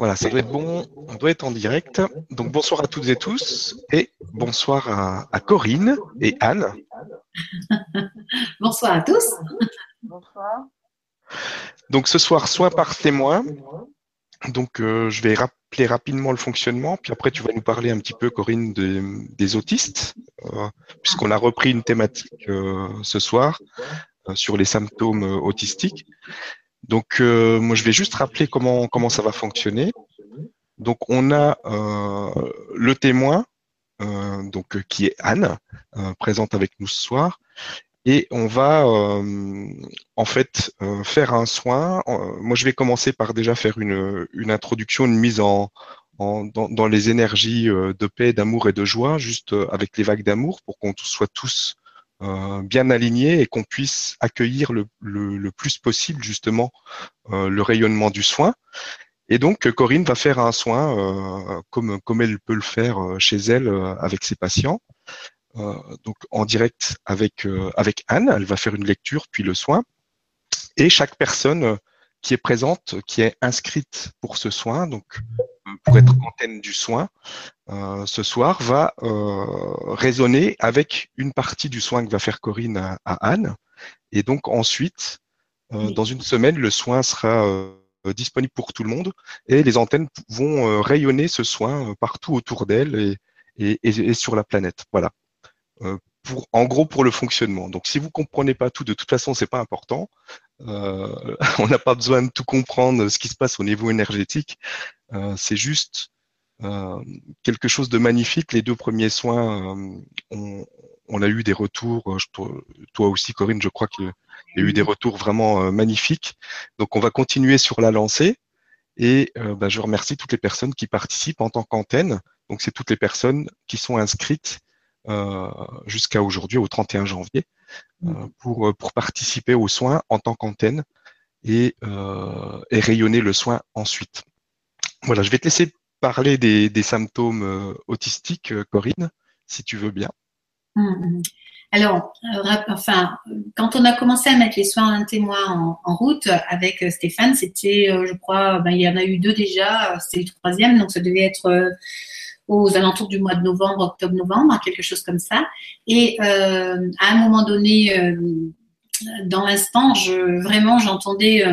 Voilà, ça doit être bon, on doit être en direct. Donc bonsoir à toutes et tous et bonsoir à, Corinne et Anne. bonsoir à tous. Bonsoir. Donc ce soir, soit par témoin. Donc euh, je vais rappeler rapidement le fonctionnement, puis après tu vas nous parler un petit peu, Corinne, des autistes, euh, puisqu'on a repris une thématique euh, ce soir sur les symptômes autistiques. Donc, euh, moi, je vais juste rappeler comment, comment ça va fonctionner. Donc, on a euh, le témoin, euh, donc qui est Anne, présente avec nous ce soir, et on va en fait faire un soin. moi, je vais commencer par déjà faire une, une introduction, une mise en, dans, dans, les énergies de paix, d'amour et de joie, juste avec les vagues d'amour, pour qu'on soit tous euh, bien aligné et qu'on puisse accueillir le, le, plus possible justement euh, le rayonnement du soin. Et donc Corinne va faire un soin euh, comme, comme elle peut le faire chez elle avec ses patients. donc en direct avec, avec Anne, elle va faire une lecture puis le soin. Et chaque personne qui est présente, qui est inscrite pour ce soin, donc pour être antenne du soin, euh, ce soir va euh, résonner avec une partie du soin que va faire Corinne à, Anne. Et donc ensuite, euh, dans une semaine, le soin sera disponible pour tout le monde et les antennes vont rayonner ce soin partout autour d'elle et, et, sur la planète. Voilà. Pour, en gros pour le fonctionnement. Donc si vous comprenez pas tout, de toute façon c'est pas important. on n'a pas besoin de tout comprendre ce qui se passe au niveau énergétique. c'est juste euh, quelque chose de magnifique. Les deux premiers soins, euh, on, a eu des retours. Euh, toi aussi, Corinne, je crois qu'il y a eu des retours vraiment magnifiques. Donc, on va continuer sur la lancée. Et bah, je remercie toutes les personnes qui participent en tant qu'antenne. Donc, c'est toutes les personnes qui sont inscrites jusqu'à aujourd'hui, au 31 janvier, pour, pour participer aux soins en tant qu'antenne et, et rayonner le soin ensuite. Voilà, je vais te laisser parler des, symptômes euh, autistiques, euh, Corinne, si tu veux bien. Hum, hum. Alors, euh, enfin, quand on a commencé à mettre les soins d'un témoin en, route avec Stéphane, c'était, je crois, ben, il y en a eu deux déjà, c'était le troisième, donc ça devait être aux alentours du mois de novembre, octobre-novembre, quelque chose comme ça. Et à un moment donné, dans l'instant, vraiment, j'entendais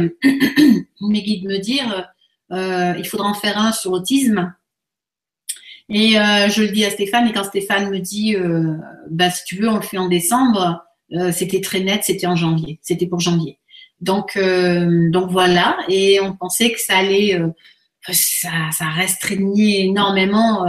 mes guides me dire euh, il faudra en faire un sur l'autisme. Et euh, je le dis à Stéphane, et quand Stéphane me dit, euh, bah, si tu veux, on le fait en décembre, c'était très net, c'était en janvier, c'était pour janvier. Donc, donc voilà, et on pensait que ça allait, ça, ça restreignait énormément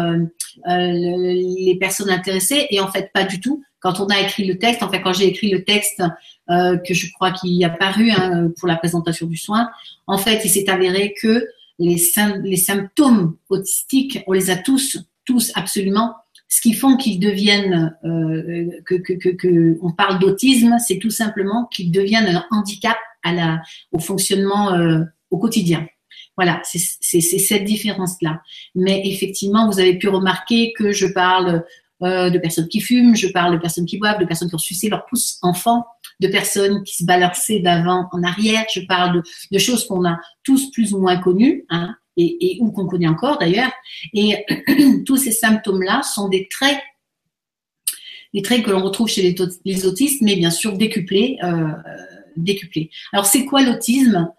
les personnes intéressées, et en fait pas du tout. Quand on a écrit le texte, enfin quand j'ai écrit le texte que je crois qu'il a paru hein, pour la présentation du soin, en fait, il s'est avéré que les, les symptômes autistiques, on les a tous, tous absolument. Ce qui font qu'ils deviennent, euh, que, que, que, que, on parle d'autisme, c'est tout simplement qu'ils deviennent un handicap à la, au fonctionnement euh, au quotidien. Voilà, c'est cette différence-là. Mais effectivement, vous avez pu remarquer que je parle euh, de personnes qui fument, je parle de personnes qui boivent, de personnes qui ont sucé leur pouce enfant, de personnes qui se balançaient d'avant en arrière. Je parle de, choses qu'on a tous plus ou moins connues, hein, et, ou qu'on connaît encore d'ailleurs. Et tous ces symptômes-là sont des traits, des traits que l'on retrouve chez les, autistes, mais bien sûr décuplés. Euh. Alors c'est quoi l'autisme?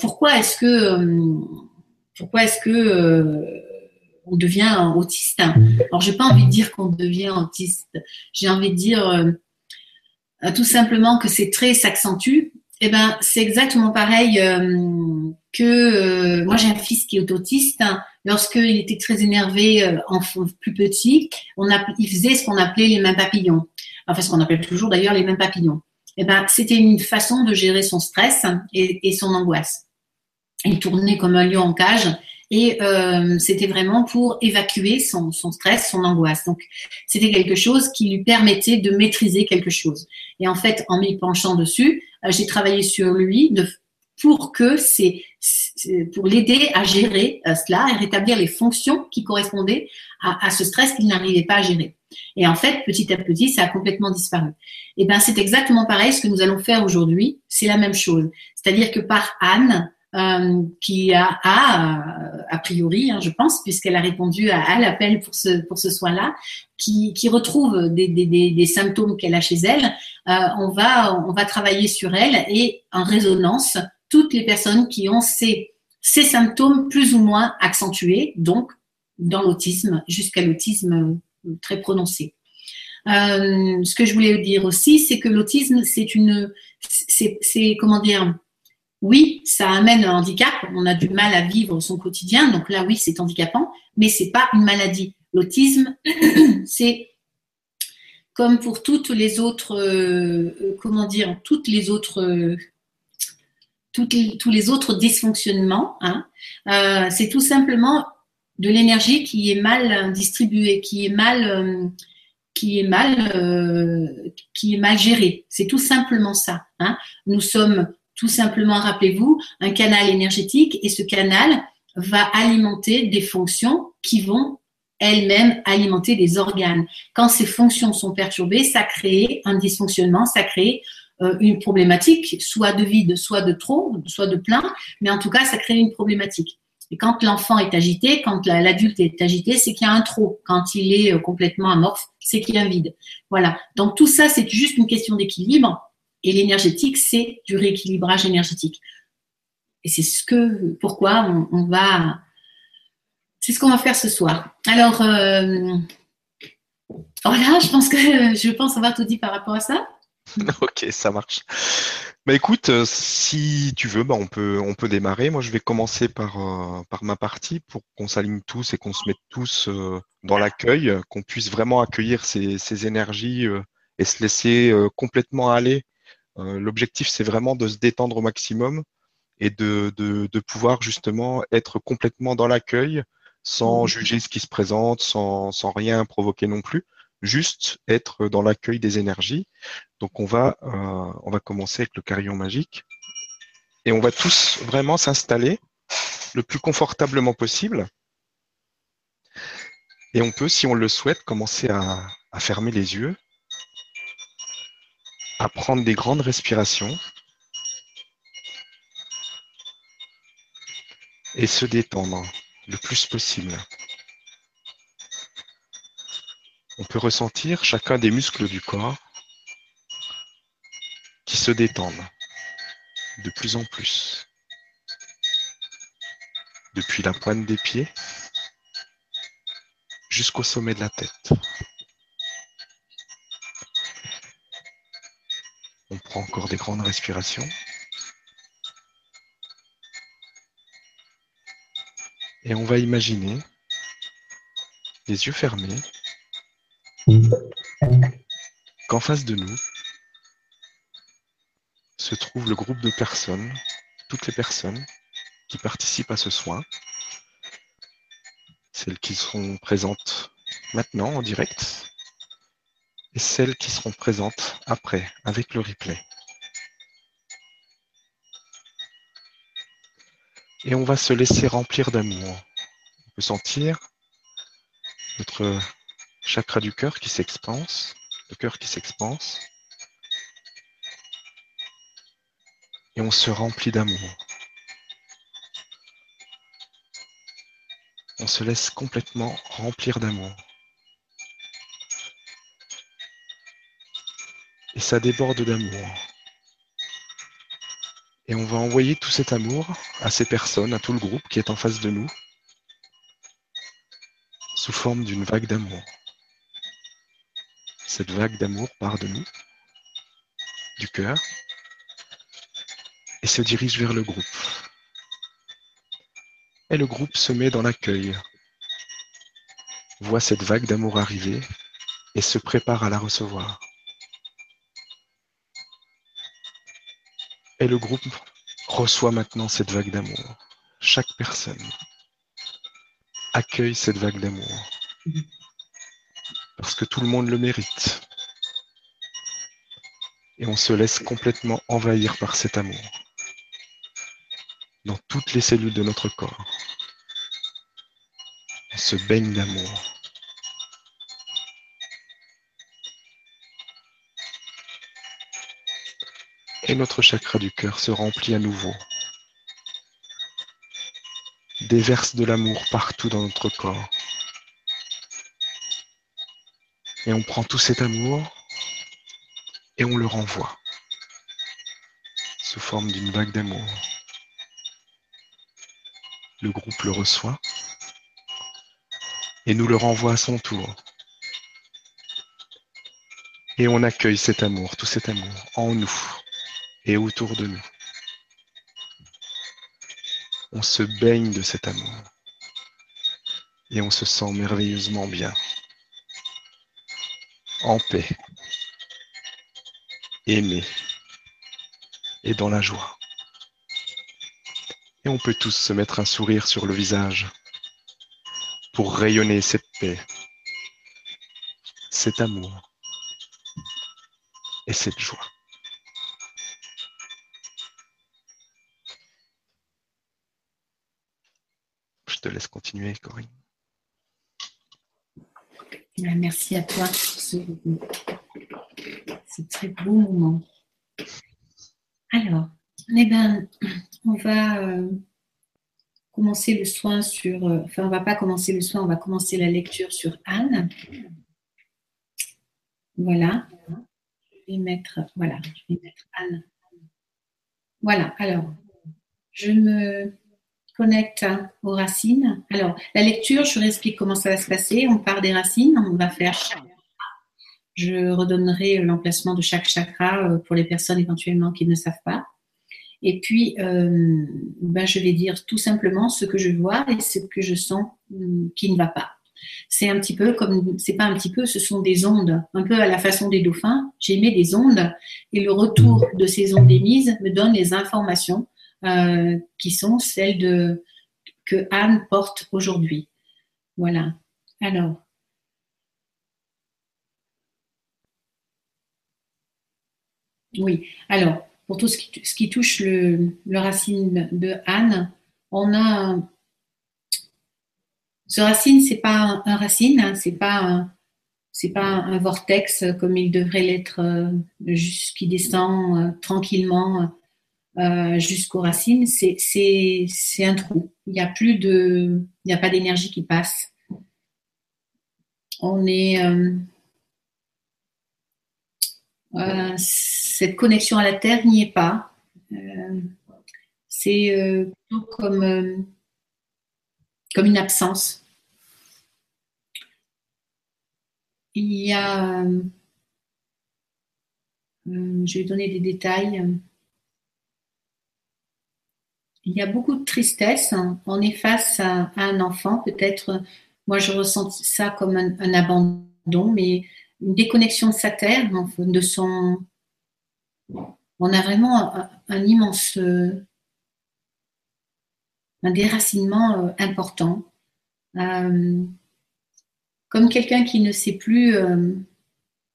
Pourquoi est-ce que euh, pourquoi est-ce que euh, on devient autiste? Alors j'ai pas envie de dire qu'on devient autiste. J'ai envie de dire euh, tout simplement que ces traits s'accentuent, eh ben c'est exactement pareil euh, que euh, moi j'ai un fils qui est autiste. Lorsqu'il était très énervé, en plus petit, on a, il faisait ce qu'on appelait les mains papillons. Enfin, ce qu'on appelle toujours d'ailleurs les mains papillons. Eh ben, c'était une façon de gérer son stress et, son angoisse. Il tournait comme un lion en cage et euh, c'était vraiment pour évacuer son, stress, son angoisse. Donc, c'était quelque chose qui lui permettait de maîtriser quelque chose. Et en fait, en m'y penchant dessus, euh, j'ai travaillé sur lui de, pour que c'est pour l'aider à gérer euh, cela et rétablir les fonctions qui correspondaient à, à ce stress qu'il n'arrivait pas à gérer. Et en fait, petit à petit, ça a complètement disparu. Et ben, c'est exactement pareil. Ce que nous allons faire aujourd'hui, c'est la même chose. C'est-à-dire que par Anne, euh, qui a, a, a priori, hein, je pense, puisqu'elle a répondu à, l'appel pour ce, pour ce soin-là, qui, qui retrouve des, des, des, des symptômes qu'elle a chez elle, euh, on, va, on va travailler sur elle et en résonance, toutes les personnes qui ont ces, symptômes plus ou moins accentués, donc dans l'autisme, jusqu'à l'autisme très prononcé. Euh, ce que je voulais dire aussi, c'est que l'autisme, c'est une, c'est comment dire, oui, ça amène un handicap. On a du mal à vivre son quotidien, donc là, oui, c'est handicapant, mais c'est pas une maladie. L'autisme, c'est comme pour toutes les autres, euh, comment dire, toutes les autres, tous les autres dysfonctionnements. Hein, euh, c'est tout simplement de l'énergie qui est mal distribuée, qui est mal, euh, qui est mal, euh, qui est mal gérée. C'est tout simplement ça. Hein. Nous sommes tout simplement, rappelez-vous, un canal énergétique et ce canal va alimenter des fonctions qui vont elles-mêmes alimenter des organes. Quand ces fonctions sont perturbées, ça crée un dysfonctionnement, ça crée euh, une problématique, soit de vide, soit de trop, soit de plein, mais en tout cas, ça crée une problématique. Et quand l'enfant est agité, quand l'adulte est agité, c'est qu'il y a un trop. Quand il est euh, complètement amorphe, c'est qu'il y a un vide. Voilà. Donc tout ça, c'est juste une question d'équilibre. Et l'énergétique, c'est du rééquilibrage énergétique. Et c'est ce que, pourquoi on, va, c'est ce qu'on va faire ce soir. Alors, euh, voilà, je pense que je pense avoir tout dit par rapport à ça. ok, ça marche. Bah écoute, euh, si tu veux, bah on peut on peut démarrer. Moi, je vais commencer par euh, par ma partie pour qu'on s'aligne tous et qu'on se mette tous euh, dans l'accueil, qu'on puisse vraiment accueillir ces, ces énergies et se laisser complètement aller. L'objectif, c'est vraiment de se détendre au maximum et de, de, de pouvoir justement être complètement dans l'accueil sans mmh. juger ce qui se présente, sans, sans rien provoquer non plus juste être dans l'accueil des énergies. Donc on va, euh, on va commencer avec le carillon magique et on va tous vraiment s'installer le plus confortablement possible. Et on peut, si on le souhaite, commencer à fermer les yeux, à prendre des grandes respirations et se détendre le plus possible on peut ressentir chacun des muscles du corps qui se détendent de plus en plus. Depuis la pointe des pieds jusqu'au sommet de la tête. On prend encore des grandes respirations. Et on va imaginer, les yeux fermés, qu'en face de nous se trouve le groupe de personnes, toutes les personnes qui participent à ce soin, celles qui seront présentes maintenant en direct et celles qui seront présentes après avec le replay. Et on va se laisser remplir d'amour. On peut sentir notre chakra du cœur qui s'expanse, le cœur qui s'expanse. Et on se remplit d'amour. On se laisse complètement remplir d'amour. Et ça déborde d'amour. Et on va envoyer tout cet amour à ces personnes, à tout le groupe qui est en face de nous, sous forme d'une vague d'amour. Cette vague d'amour part de nous, du cœur, et se dirige vers le groupe. Et le groupe se met dans l'accueil, voit cette vague d'amour arriver et se prépare à la recevoir. Et le groupe reçoit maintenant cette vague d'amour. Chaque personne accueille cette vague d'amour parce que tout le monde le mérite. Et on se laisse complètement envahir par cet amour dans toutes les cellules de notre corps. On se baigne d'amour. Et notre chakra du cœur se remplit à nouveau déverse de l'amour partout dans notre corps. Et on prend tout cet amour et on le renvoie sous forme d'une vague d'amour. Le groupe le reçoit et nous le renvoie à son tour. Et on accueille cet amour, tout cet amour en nous et autour de nous. On se baigne de cet amour et on se sent merveilleusement bien, en paix, aimé et dans la joie. Et on peut tous se mettre un sourire sur le visage pour rayonner cette paix, cet amour et cette joie. Je te laisse continuer, Corinne. Merci à toi pour ce, très beau moment. Alors, eh ben, on va euh, commencer le soin sur. Euh, enfin, on va pas commencer le soin, on va commencer la lecture sur Anne. Voilà. Je vais mettre. Voilà, je vais mettre Anne. Voilà, alors, je me connecte aux racines. Alors, la lecture, je réexplique comment ça va se passer. On part des racines, on va faire Je redonnerai l'emplacement de chaque chakra euh, pour les personnes éventuellement qui ne savent pas. Et puis, euh, ben, je vais dire tout simplement ce que je vois et ce que je sens hum, qui ne va pas. C'est un petit peu comme, c'est pas un petit peu, ce sont des ondes, un peu à la façon des dauphins. J'émets des ondes et le retour de ces ondes émises me donne les informations euh, qui sont celles de, que Anne porte aujourd'hui. Voilà. Alors. Oui. Alors, pour tout ce qui, touche le, racine de Anne, on a ce racine, c'est pas un racine, hein, c'est pas c'est pas un vortex comme il devrait l'être, euh, qui descend euh, tranquillement euh, jusqu'aux racines. C'est c'est un trou. Il n'y a plus de, il n'y a pas d'énergie qui passe. On est cette connexion à la terre n'y est pas. Euh, c'est euh, plutôt comme, euh, comme une absence. Il y a, je vais donner des détails. Il y a beaucoup de tristesse. On est face à, un enfant, peut-être, moi je ressens ça comme un, un abandon, mais une déconnexion de sa terre, de son. On a vraiment un, immense. un déracinement euh, important. Euh, comme quelqu'un qui ne sait plus euh,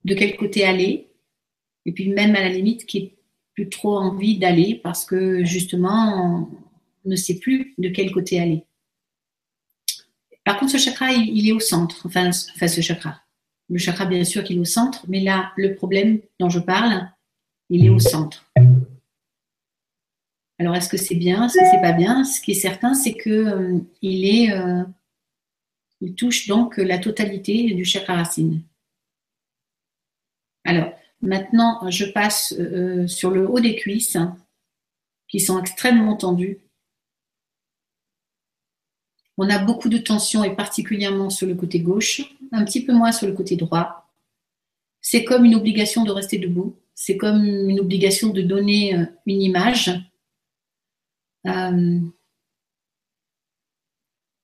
de quel côté aller, et puis même à la limite qui n'a plus trop envie d'aller parce que justement on ne sait plus de quel côté aller. Par contre, ce chakra, il, est au centre, enfin, enfin ce chakra, le chakra, bien sûr, qu'il est au centre, mais là, le problème dont je parle, il est au centre. Alors, est-ce que c'est bien Est-ce que c'est pas bien? Ce qui est certain, c'est que euh, euh, touche donc la totalité du chakra racine. Alors, maintenant, je passe euh, sur le haut des cuisses, qui sont extrêmement tendues. On a beaucoup de tension et particulièrement sur le côté gauche, un petit peu moins sur le côté droit. C'est comme une obligation de rester debout. C'est comme une obligation de donner euh, une image. Euh,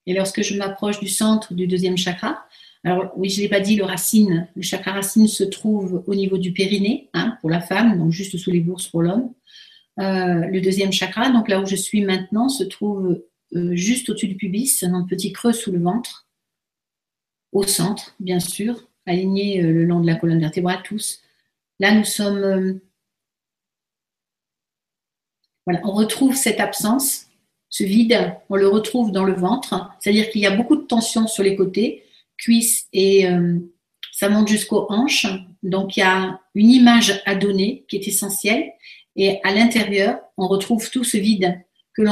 et lorsque je m'approche du centre du deuxième chakra, alors oui, je ne l'ai pas dit, le racine, le chakra racine se trouve au niveau du périnée hein, pour la femme, donc juste sous les bourses pour l'homme. Euh, le deuxième chakra, donc là où je suis maintenant, se trouve juste au-dessus du pubis, un petit creux sous le ventre, au centre, bien sûr, aligné le long de la colonne vertébrale, tous. Là, nous sommes. Euh, voilà, on retrouve cette absence, ce vide, on le retrouve dans le ventre, c'est-à-dire qu'il y a beaucoup de tension sur les côtés, cuisses et ça monte jusqu'aux hanches. Donc il y a une image à donner qui est essentielle et à l'intérieur, on retrouve tout ce vide que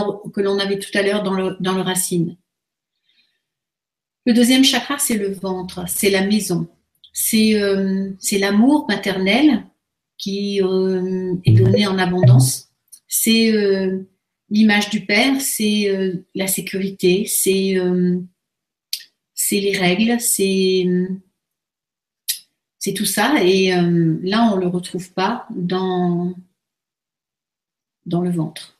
l'on avait tout à l'heure dans le, dans le racine. Le deuxième chakra, c'est le ventre, c'est la maison, c'est euh, l'amour maternel qui euh, est donné en abondance, c'est euh, l'image du père, c'est euh, la sécurité, c'est les règles, c'est c'est tout ça. Et là, on ne le retrouve pas dans, dans le ventre.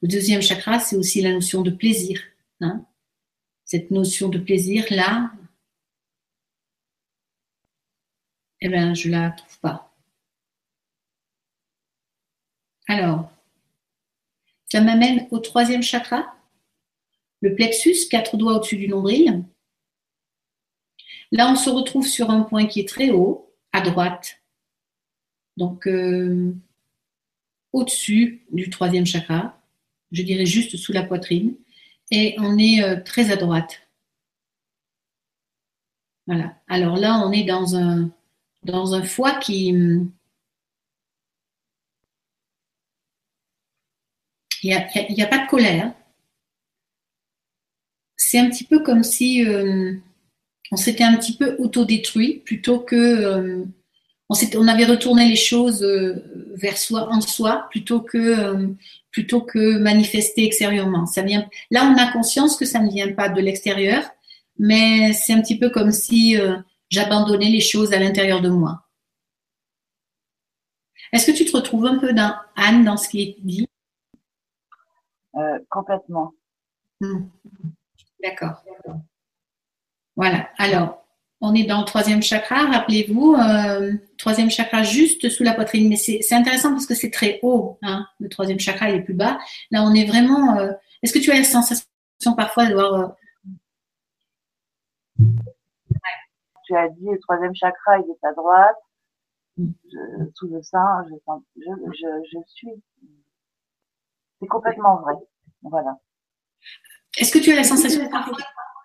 Le deuxième chakra, c'est aussi la notion de plaisir. Hein cette notion de plaisir-là, eh bien, je ne la trouve pas. Alors, ça m'amène au troisième chakra, le plexus, quatre doigts au-dessus du nombril. Là, on se retrouve sur un point qui est très haut, à droite. Donc, euh, au-dessus du troisième chakra, je dirais juste sous la poitrine et on est euh, très à droite. Voilà. Alors là, on est dans un, dans un foie qui. Il n'y a, pas de colère. C'est un petit peu comme si euh, on s'était un petit peu autodétruit plutôt que. Euh, on, on, avait retourné les choses vers soi, en soi, plutôt que plutôt que manifester extérieurement. Ça vient, là, on a conscience que ça ne vient pas de l'extérieur, mais c'est un petit peu comme si euh, j'abandonnais les choses à l'intérieur de moi. Est-ce que tu te retrouves un peu dans Anne dans ce qui est dit? Euh, Complètement. Hmm. D'accord. Voilà. Alors, on est dans le troisième chakra, rappelez-vous, euh, troisième chakra juste sous la poitrine. Mais c'est intéressant parce que c'est très haut. Hein. Le troisième chakra il est plus bas. Là, on est vraiment. Euh, est-ce que tu as la sensation parfois de tu as dit le troisième chakra, il est à droite. sous le sein, je, suis. C'est complètement vrai. Voilà. Est-ce que tu as la sensation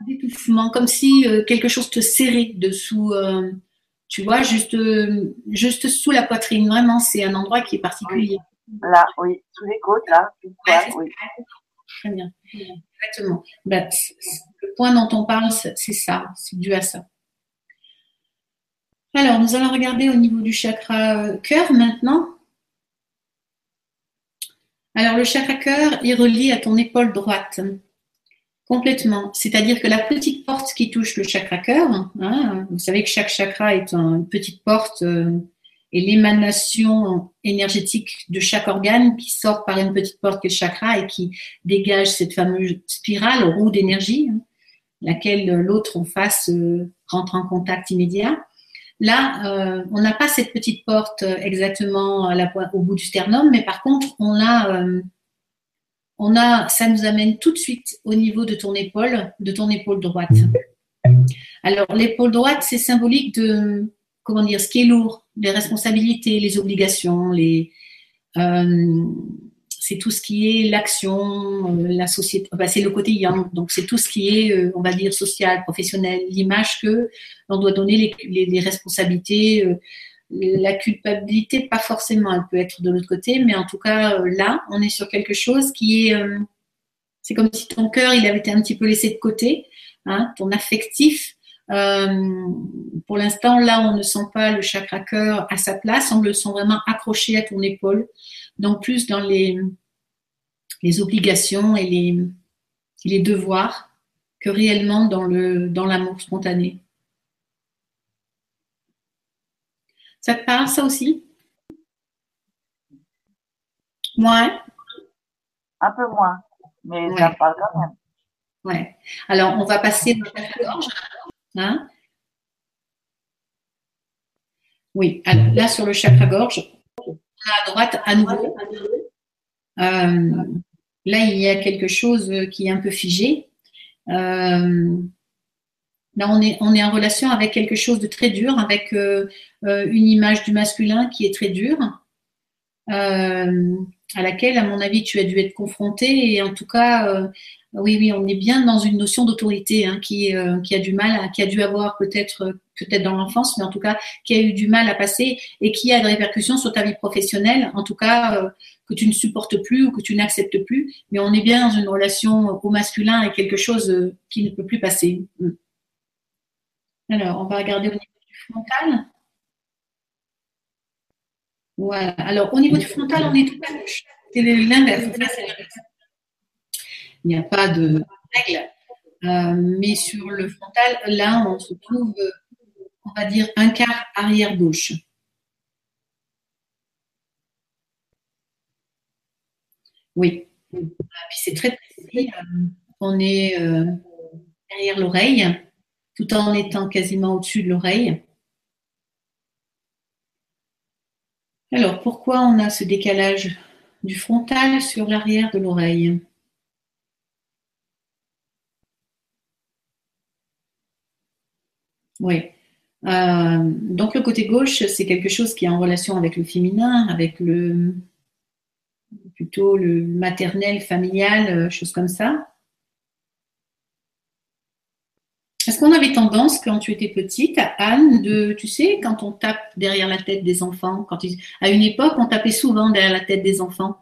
d'étouffement, comme si euh, quelque chose te serrait dessous, euh, tu vois, juste, euh, juste sous la poitrine? Vraiment, c'est un endroit qui est particulier. Là, oui, sous les côtes, là. oui. Très bien. Exactement. Ben, le point dont on parle, c'est ça, c'est dû à ça. Alors, nous allons regarder au niveau du chakra cœur maintenant. Alors, le chakra cœur est relié à ton épaule droite. Complètement. C'est-à-dire que la petite porte qui touche le chakra cœur, hein, vous savez que chaque chakra est une petite porte euh, et l'émanation énergétique de chaque organe qui sort par une petite porte qui est le chakra et qui dégage cette fameuse spirale, roue d'énergie, hein, laquelle l'autre en face euh, rentre en contact immédiat. Là, euh, on n'a pas cette petite porte exactement à la, au bout du sternum, mais par contre, on a on a, ça nous amène tout de suite au niveau de ton épaule, de ton épaule droite. Alors, l'épaule droite, c'est symbolique de, comment dire, ce qui est lourd, les responsabilités, les obligations, les, euh, c'est tout ce qui est l'action, euh, la société, c'est le côté yang, donc c'est tout ce qui est, euh, on va dire, social, professionnel, l'image que l'on doit donner les, responsabilités, la culpabilité, pas forcément, elle peut être de l'autre côté, mais en tout cas, euh, là, on est sur quelque chose qui est, euh, c'est comme si ton cœur, il avait été un petit peu laissé de côté, hein, ton affectif. Euh, pour l'instant, là, on ne sent pas le chakra cœur à sa place, on le sent vraiment accroché à ton épaule, donc plus dans les, les obligations et les, les devoirs que réellement dans le dans l'amour spontané. Ça te parle, ça aussi? Moins Un peu moins, mais ça me parle quand même. Ouais. Alors, on va passer dans la gorge. Hein? Oui, alors là, sur le chakra-gorge, à droite, à nouveau. Euh, là, il y a quelque chose qui est un peu figé. Euh, Là, on est, en relation avec quelque chose de très dur, avec euh, une image du masculin qui est très dure, à laquelle, à mon avis, tu as dû être confronté. Et en tout cas, oui, oui, on est bien dans une notion d'autorité hein, qui, euh, qui a du mal, qui a dû avoir peut-être peut-être dans l'enfance, mais en tout cas qui a eu du mal à passer et qui a des répercussions sur ta vie professionnelle, en tout cas euh, que tu ne supportes plus ou que tu n'acceptes plus. Mais on est bien dans une relation au masculin et quelque chose euh, qui ne peut plus passer. Mm. Alors, on va regarder au niveau du frontal. Voilà. Alors, au niveau du frontal, on est tout à gauche. L'inverse. Il n'y a pas de règle. Euh, mais sur le frontal, là, on se trouve, on va dire, un quart arrière gauche. Oui. C'est très précis. Euh, on est euh, derrière l'oreille, tout en étant quasiment au-dessus de l'oreille. Alors, pourquoi on a ce décalage du frontal sur l'arrière de l'oreille? Oui. Euh, donc le côté gauche, c'est quelque chose qui est en relation avec le féminin, avec le plutôt le maternel, familial, euh, choses comme ça. Est-ce qu'on avait tendance, quand tu étais petite, Anne, de, tu sais, quand on tape derrière la tête des enfants, quand à une époque, on tapait souvent derrière la tête des enfants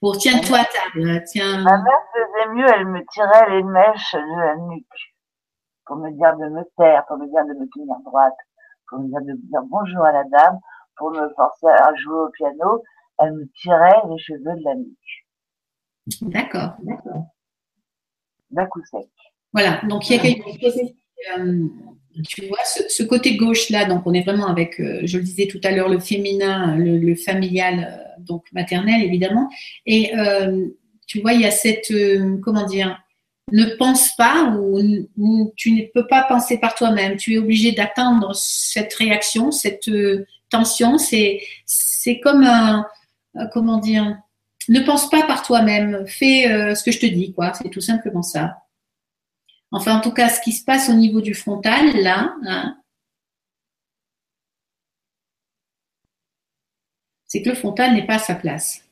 pour tiens-toi à table, tiens. Ma mère faisait mieux, elle me tirait les mèches de la nuque pour me dire de me taire, pour me dire de me tenir droite, pour me dire de dire bonjour à la dame, pour me forcer à jouer au piano, elle me tirait les cheveux de la nuque. D'accord, d'accord. D'un coup sec. Voilà, donc il y a quelque chose, euh, tu vois, ce, côté gauche-là, donc on est vraiment avec, euh, je le disais tout à l'heure, le féminin, le, familial, euh, donc maternel évidemment, et tu vois, il y a cette, comment dire, ne pense pas ou, tu ne peux pas penser par toi-même. Tu es obligé d'attendre cette réaction, cette euh, tension. C'est, comme un, euh, comment dire, ne pense pas par toi-même. Fais euh, ce que je te dis, quoi. C'est tout simplement ça. Enfin, en tout cas, ce qui se passe au niveau du frontal, là, hein, c'est que le frontal n'est pas à sa place.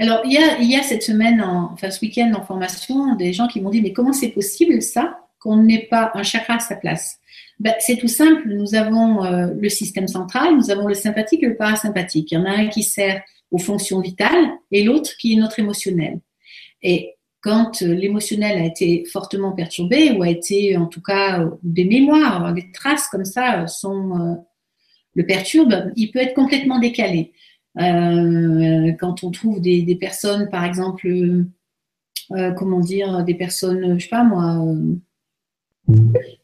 Alors, il y a, cette semaine, enfin ce week-end en formation, des gens qui m'ont dit, mais comment c'est possible ça, qu'on n'ait pas un chakra à sa place? Ben, C'est tout simple, nous avons euh, le système central, nous avons le sympathique et le parasympathique. Il y en a un qui sert aux fonctions vitales et l'autre qui est notre émotionnel. Et quand euh, l'émotionnel a été fortement perturbé ou a été, en tout cas, des mémoires, des traces comme ça sont, euh, le perturbent, il peut être complètement décalé. Euh, quand on trouve des, personnes, par exemple, euh, comment dire, des personnes, je sais pas moi, euh,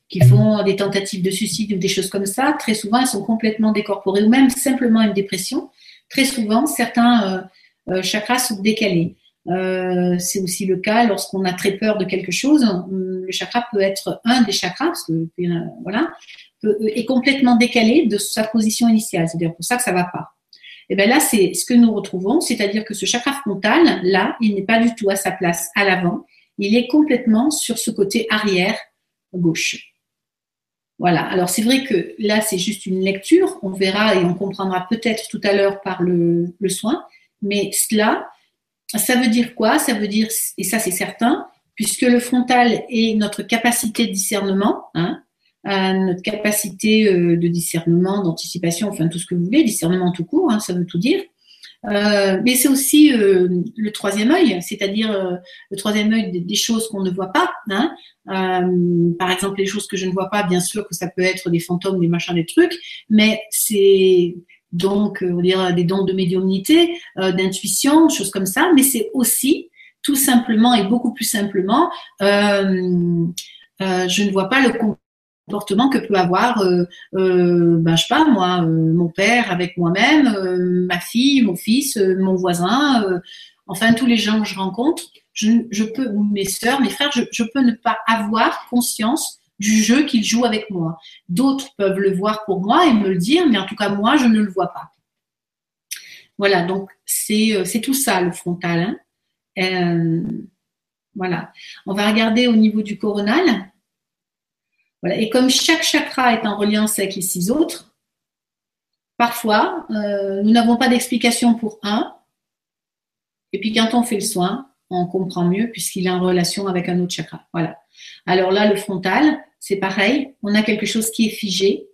qui font des tentatives de suicide ou des choses comme ça, très souvent elles sont complètement décorporées ou même simplement une dépression. Très souvent, certains chakras sont décalés. c'est aussi le cas lorsqu'on a très peur de quelque chose. Le chakra peut être un des chakras, parce que voilà, est complètement décalé de sa position initiale. C'est-à-dire pour ça que ça va pas. Et eh bien là, c'est ce que nous retrouvons, c'est-à-dire que ce chakra frontal, là, il n'est pas du tout à sa place à l'avant, il est complètement sur ce côté arrière gauche. Voilà, alors c'est vrai que là, c'est juste une lecture, on verra et on comprendra peut-être tout à l'heure par le, soin, mais cela, ça veut dire quoi? Ça veut dire, et ça c'est certain, puisque le frontal est notre capacité de discernement, hein, à notre capacité euh, de discernement, d'anticipation, enfin tout ce que vous voulez, discernement tout court, hein, ça veut tout dire. Euh, mais c'est aussi euh, le troisième œil, c'est-à-dire le troisième œil des, choses qu'on ne voit pas. Hein. par exemple, les choses que je ne vois pas, bien sûr que ça peut être des fantômes, des machins, des trucs, mais c'est donc on dire des dons de médiumnité, d'intuition, choses comme ça. Mais c'est aussi tout simplement et beaucoup plus simplement, je ne vois pas le comportement que peut avoir, euh, euh, ben, je sais pas moi, euh, mon père avec moi-même, euh, ma fille, mon fils, mon voisin, enfin tous les gens que je rencontre, je, peux, mes sœurs, mes frères, je, peux ne pas avoir conscience du jeu qu'ils jouent avec moi. D'autres peuvent le voir pour moi et me le dire, mais en tout cas moi, je ne le vois pas. Voilà, donc c'est c'est tout ça le frontal. Hein. voilà. On va regarder au niveau du coronal. Et comme chaque chakra est en reliance avec les six autres, parfois, euh, nous n'avons pas d'explication pour un. Et puis quand on fait le soin, on comprend mieux puisqu'il est en relation avec un autre chakra. Voilà. Alors là, le frontal, c'est pareil. On a quelque chose qui est figé.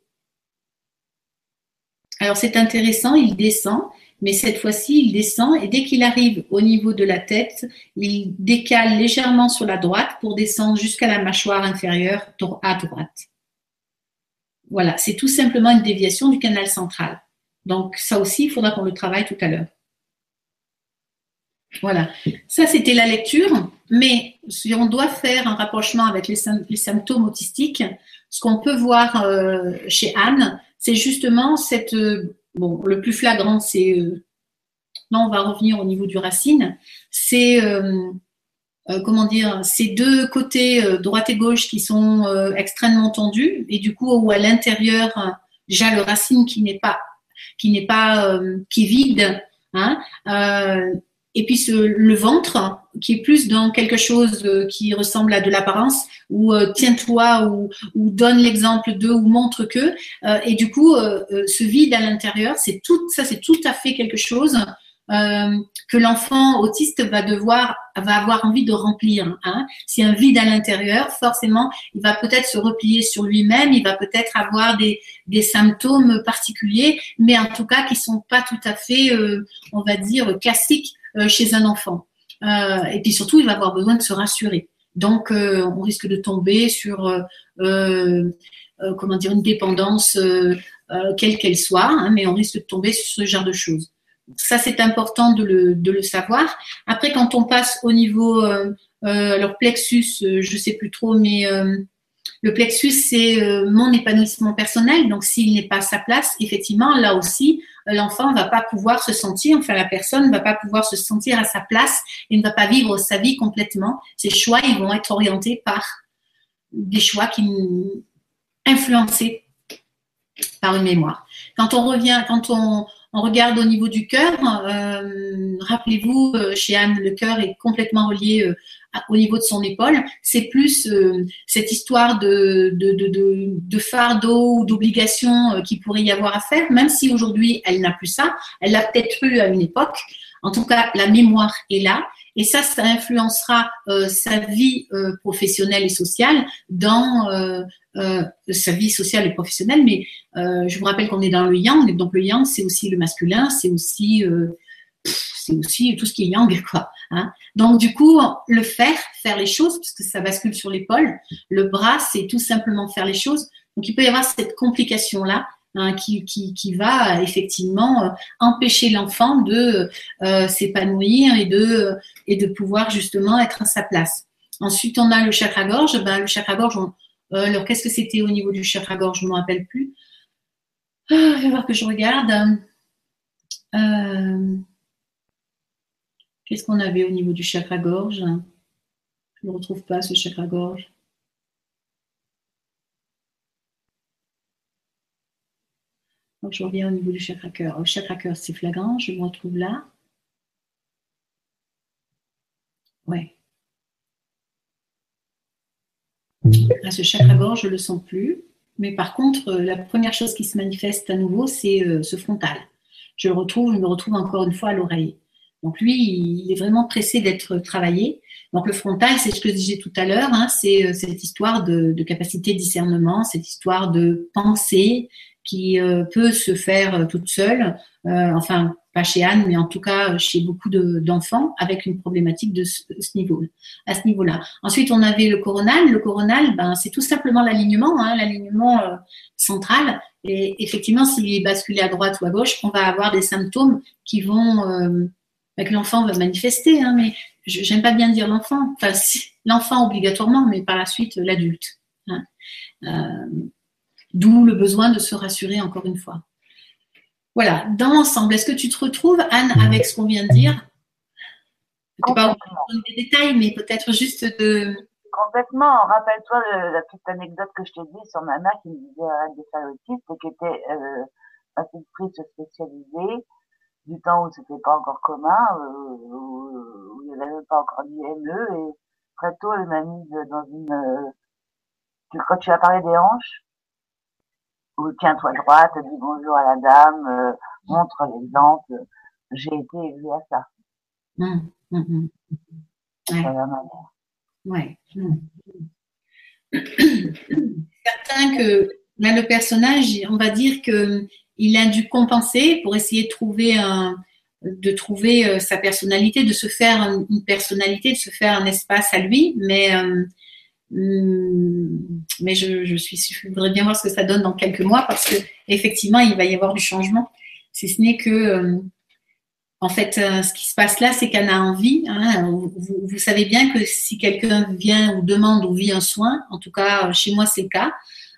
Alors c'est intéressant, il descend, mais cette fois-ci, il descend et dès qu'il arrive au niveau de la tête, il décale légèrement sur la droite pour descendre jusqu'à la mâchoire inférieure à droite. Voilà, c'est tout simplement une déviation du canal central. Donc ça aussi, il faudra qu'on le travaille tout à l'heure. Voilà, ça c'était la lecture, mais si on doit faire un rapprochement avec les, symptômes autistiques, ce qu'on peut voir euh, chez Anne, c'est justement cette, euh, bon, le plus flagrant, c'est, euh, non, on va revenir au niveau du racine, c'est, comment dire, ces deux côtés, droite et gauche, qui sont extrêmement tendus, et du coup, où à l'intérieur, déjà le racine qui n'est pas, qui n'est pas, qui est vide, hein, et puis ce, le ventre qui est plus dans quelque chose euh, qui ressemble à de l'apparence ou euh, tiens-toi ou, ou, donne l'exemple de ou montre que euh, et du coup ce vide à l'intérieur c'est tout ça c'est tout à fait quelque chose que l'enfant autiste va devoir va avoir envie de remplir hein. si un vide à l'intérieur forcément il va peut-être se replier sur lui-même il va peut-être avoir des, des symptômes particuliers mais en tout cas qui sont pas tout à fait on va dire classiques euh, chez un enfant. Euh, et puis surtout, il va avoir besoin de se rassurer. Donc, euh, on risque de tomber sur comment dire une dépendance quelle qu'elle soit, hein, mais on risque de tomber sur ce genre de choses. Ça, c'est important de le, de le, savoir. Après, quand on passe au niveau euh, leur plexus, je sais plus trop, mais le plexus, c'est mon épanouissement personnel. Donc, s'il n'est pas à sa place, effectivement, là aussi, l'enfant ne va pas pouvoir se sentir, enfin la personne ne va pas pouvoir se sentir à sa place et ne va pas vivre sa vie complètement. Ses choix, ils vont être orientés par des choix qui influencés par une mémoire. Quand on revient, quand on, regarde au niveau du cœur, euh, rappelez-vous, euh, chez Anne, le cœur est complètement relié euh, au niveau de son épaule. C'est plus euh, cette histoire de, de, de, de fardeau ou d'obligation euh, qu'il pourrait y avoir à faire, même si aujourd'hui elle n'a plus ça. Elle l'a peut-être eu à une époque. En tout cas, la mémoire est là. Et ça, ça influencera euh, sa vie professionnelle et sociale dans sa vie sociale et professionnelle. Mais je vous rappelle qu'on est dans le yang. Donc le yang, c'est aussi le masculin, c'est aussi aussi tout ce qui est yang, quoi. Hein. Donc du coup, le faire, faire les choses, puisque ça bascule sur l'épaule. Le bras, c'est tout simplement faire les choses. Donc il peut y avoir cette complication là. Hein, qui, qui, qui, va effectivement euh, empêcher l'enfant de euh, s'épanouir et de, et de pouvoir justement être à sa place. Ensuite, on a le chakra-gorge. Ben, le chakra-gorge, euh, alors qu'est-ce que c'était au niveau du chakra-gorge? Je ne me rappelle plus. Ah, je vais voir que je regarde. Euh, Qu'est-ce qu'on avait au niveau du chakra-gorge Je ne retrouve pas ce chakra-gorge. Donc, je reviens au niveau du chakra-cœur. Le chakra-cœur, c'est flagrant, je me retrouve là. Ouais. Ce chakra-gorge, je ne le sens plus. Mais par contre, la première chose qui se manifeste à nouveau, c'est euh, ce frontal. Je le retrouve, je me retrouve encore une fois à l'oreille. Donc lui, il est vraiment pressé d'être travaillé. Donc le frontal, c'est ce que je disais tout à l'heure, hein, c'est euh, cette histoire de, capacité de discernement, cette histoire de pensée qui euh, peut se faire euh, toute seule, enfin pas chez Anne, mais en tout cas chez beaucoup d'enfants avec une problématique de ce, niveau, à ce niveau-là. Ensuite, on avait le coronal. Le coronal, ben, c'est tout simplement l'alignement, hein, l'alignement central. Et effectivement, s'il est basculé à droite ou à gauche, on va avoir des symptômes qui vont que l'enfant va manifester, hein, mais j'aime pas bien dire l'enfant, enfin l'enfant obligatoirement, mais par la suite l'adulte. Hein. Euh, d'où le besoin de se rassurer encore une fois. Voilà, dans l'ensemble, est-ce que tu te retrouves, Anne, avec ce qu'on vient de dire? Pas des détails, mais peut-être juste de. Complètement. Rappelle-toi la petite anecdote que je t'ai dit sur ma mère qui me disait arrête de faire et qui était euh, institutrice spécialisée du temps où c'était pas encore commun, euh, où, il n'y avait pas encore d'IME, et très tôt, elle m'a mise dans une, euh, quand tu as parlé des hanches, où tiens-toi droite, dis bonjour à la dame, euh, montre l'exemple, j'ai été élevée à ça. Mmh, mmh, mmh. Ouais. Ouais. Certain que là, le personnage, on va dire que il a dû compenser pour essayer de trouver un, de trouver euh, sa personnalité, de se faire une personnalité, de se faire un espace à lui. Mais, euh, mm, mais je, je voudrais bien voir ce que ça donne dans quelques mois parce que effectivement, il va y avoir du changement. Si ce n'est que, euh, en fait, ce qui se passe là, c'est qu'elle a envie. Hein, vous, vous, savez bien que si quelqu'un vient ou demande ou vit un soin, en tout cas chez moi c'est le cas,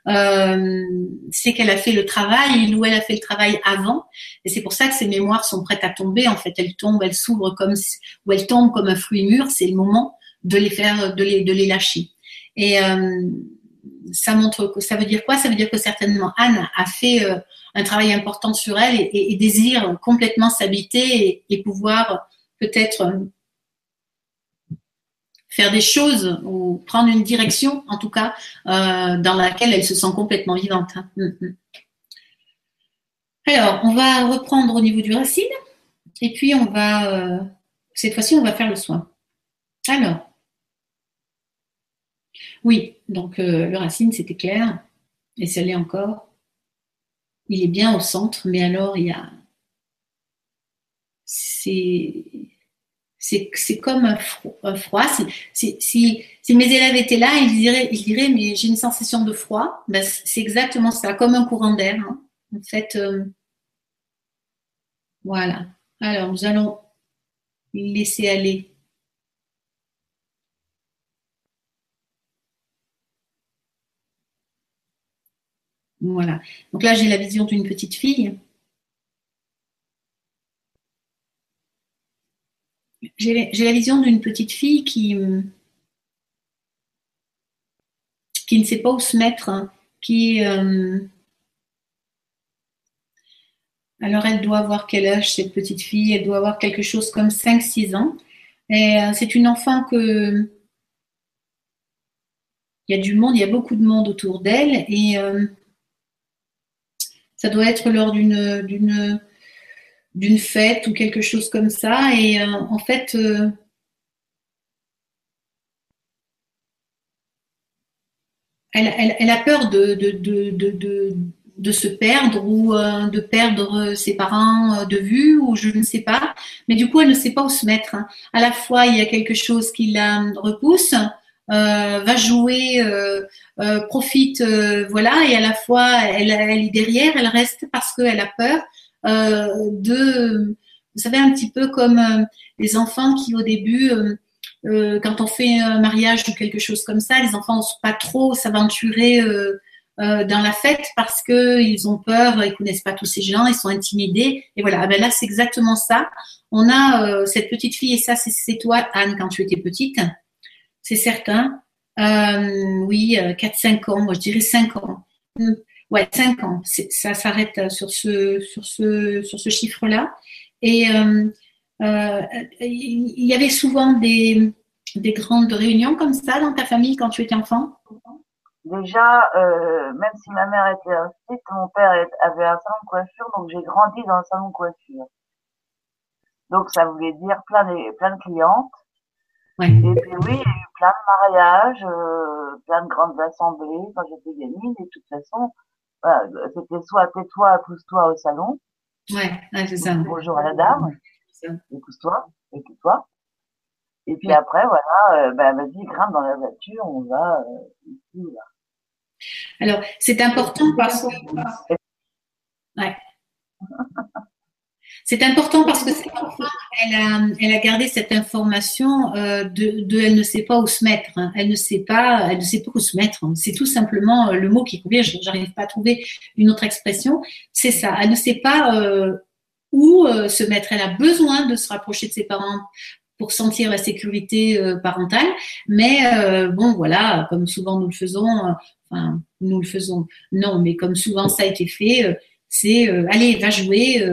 euh, c'est qu'elle a fait le travail ou elle a fait le travail avant. Et c'est pour ça que ces mémoires sont prêtes à tomber. En fait, elles tombent, elles s'ouvrent comme ou elles tombent comme un fruit mûr. C'est le moment de les faire, de les, de les lâcher. Et euh, ça montre ça veut dire quoi? Ça veut dire que certainement Anne a fait euh, un travail important sur elle et, désire complètement s'habiter et, pouvoir peut-être faire des choses ou prendre une direction, en tout cas, euh, dans laquelle elle se sent complètement vivante. Hein. Mm, mm. Alors, on va reprendre au niveau du racine, et puis on va, euh, cette fois-ci, on va faire le soin. Alors, oui, donc euh, le racine, c'était clair, et ça l'est encore. Il est bien au centre, mais alors il y a, c'est c'est comme un, froid. Si, si, mes élèves étaient là, ils diraient, ils diraient mais j'ai une sensation de froid. Ben, c'est exactement ça, comme un courant d'air. Hein. En fait, euh, voilà. Alors, nous allons laisser aller. Voilà. Donc là, j'ai la vision d'une petite fille. J'ai la vision d'une petite fille qui, qui ne sait pas où se mettre, hein, qui. Euh, alors, elle doit avoir quel âge, cette petite fille? Elle doit avoir quelque chose comme 5-6 ans. Et euh, c'est une enfant que. Il y a du monde, il y a beaucoup de monde autour d'elle. Et euh, ça doit être lors d'une d'une fête ou quelque chose comme ça. Et euh, en fait, euh, elle, a peur de, se perdre ou euh, de perdre ses parents de vue ou je ne sais pas. Mais du coup, elle ne sait pas où se mettre. À la fois, il y a quelque chose qui la repousse. va jouer, profite, voilà, et à la fois elle, est derrière, elle reste parce qu'elle a peur, de, vous savez, un petit peu comme euh, les enfants qui au début, euh, quand on fait un mariage ou quelque chose comme ça, les enfants n'osent pas trop s'aventurer dans la fête parce qu'ils ont peur, ils connaissent pas tous ces gens, ils sont intimidés. Et voilà, ah ben là c'est exactement ça. On a cette petite fille et ça c'est toi Anne quand tu étais petite, c'est certain. oui, 4-5 ans, moi je dirais 5 ans. Ouais, 5 ans. Ça s'arrête euh, sur ce, sur ce, sur ce chiffre-là. Et euh, euh, il y avait souvent des, des grandes réunions comme ça dans ta famille quand tu étais enfant? Déjà, même si ma mère était petite, mon père avait un salon de coiffure, donc j'ai grandi dans un salon de coiffure. Donc ça voulait dire plein de, plein de clientes. Et puis oui, il y a eu plein de mariages, plein de grandes assemblées quand j'étais gamine. Et de toute façon, c'était soit tais-toi, pousse-toi au salon. Ouais, c'est ça. Bonjour à la dame. Pousse-toi, et toi Et puis après, voilà, euh, bah, vas-y, grimpe dans la voiture, on va euh, ici, là. Alors, c'est important parce que. Ouais. C'est important parce que cette enfant, elle a, elle a gardé cette information euh, de, de, elle ne sait pas où se mettre. Hein. Elle ne sait pas, elle ne sait pas où se mettre. Hein. C'est tout simplement euh, le mot qui convient. J'arrive pas à trouver une autre expression. C'est ça. Elle ne sait pas euh, où euh, se mettre. Elle a besoin de se rapprocher de ses parents pour sentir la sécurité parentale. Mais bon, voilà, comme souvent nous le faisons. Enfin, nous le faisons. Non, mais comme souvent ça a été fait, c'est allez, va jouer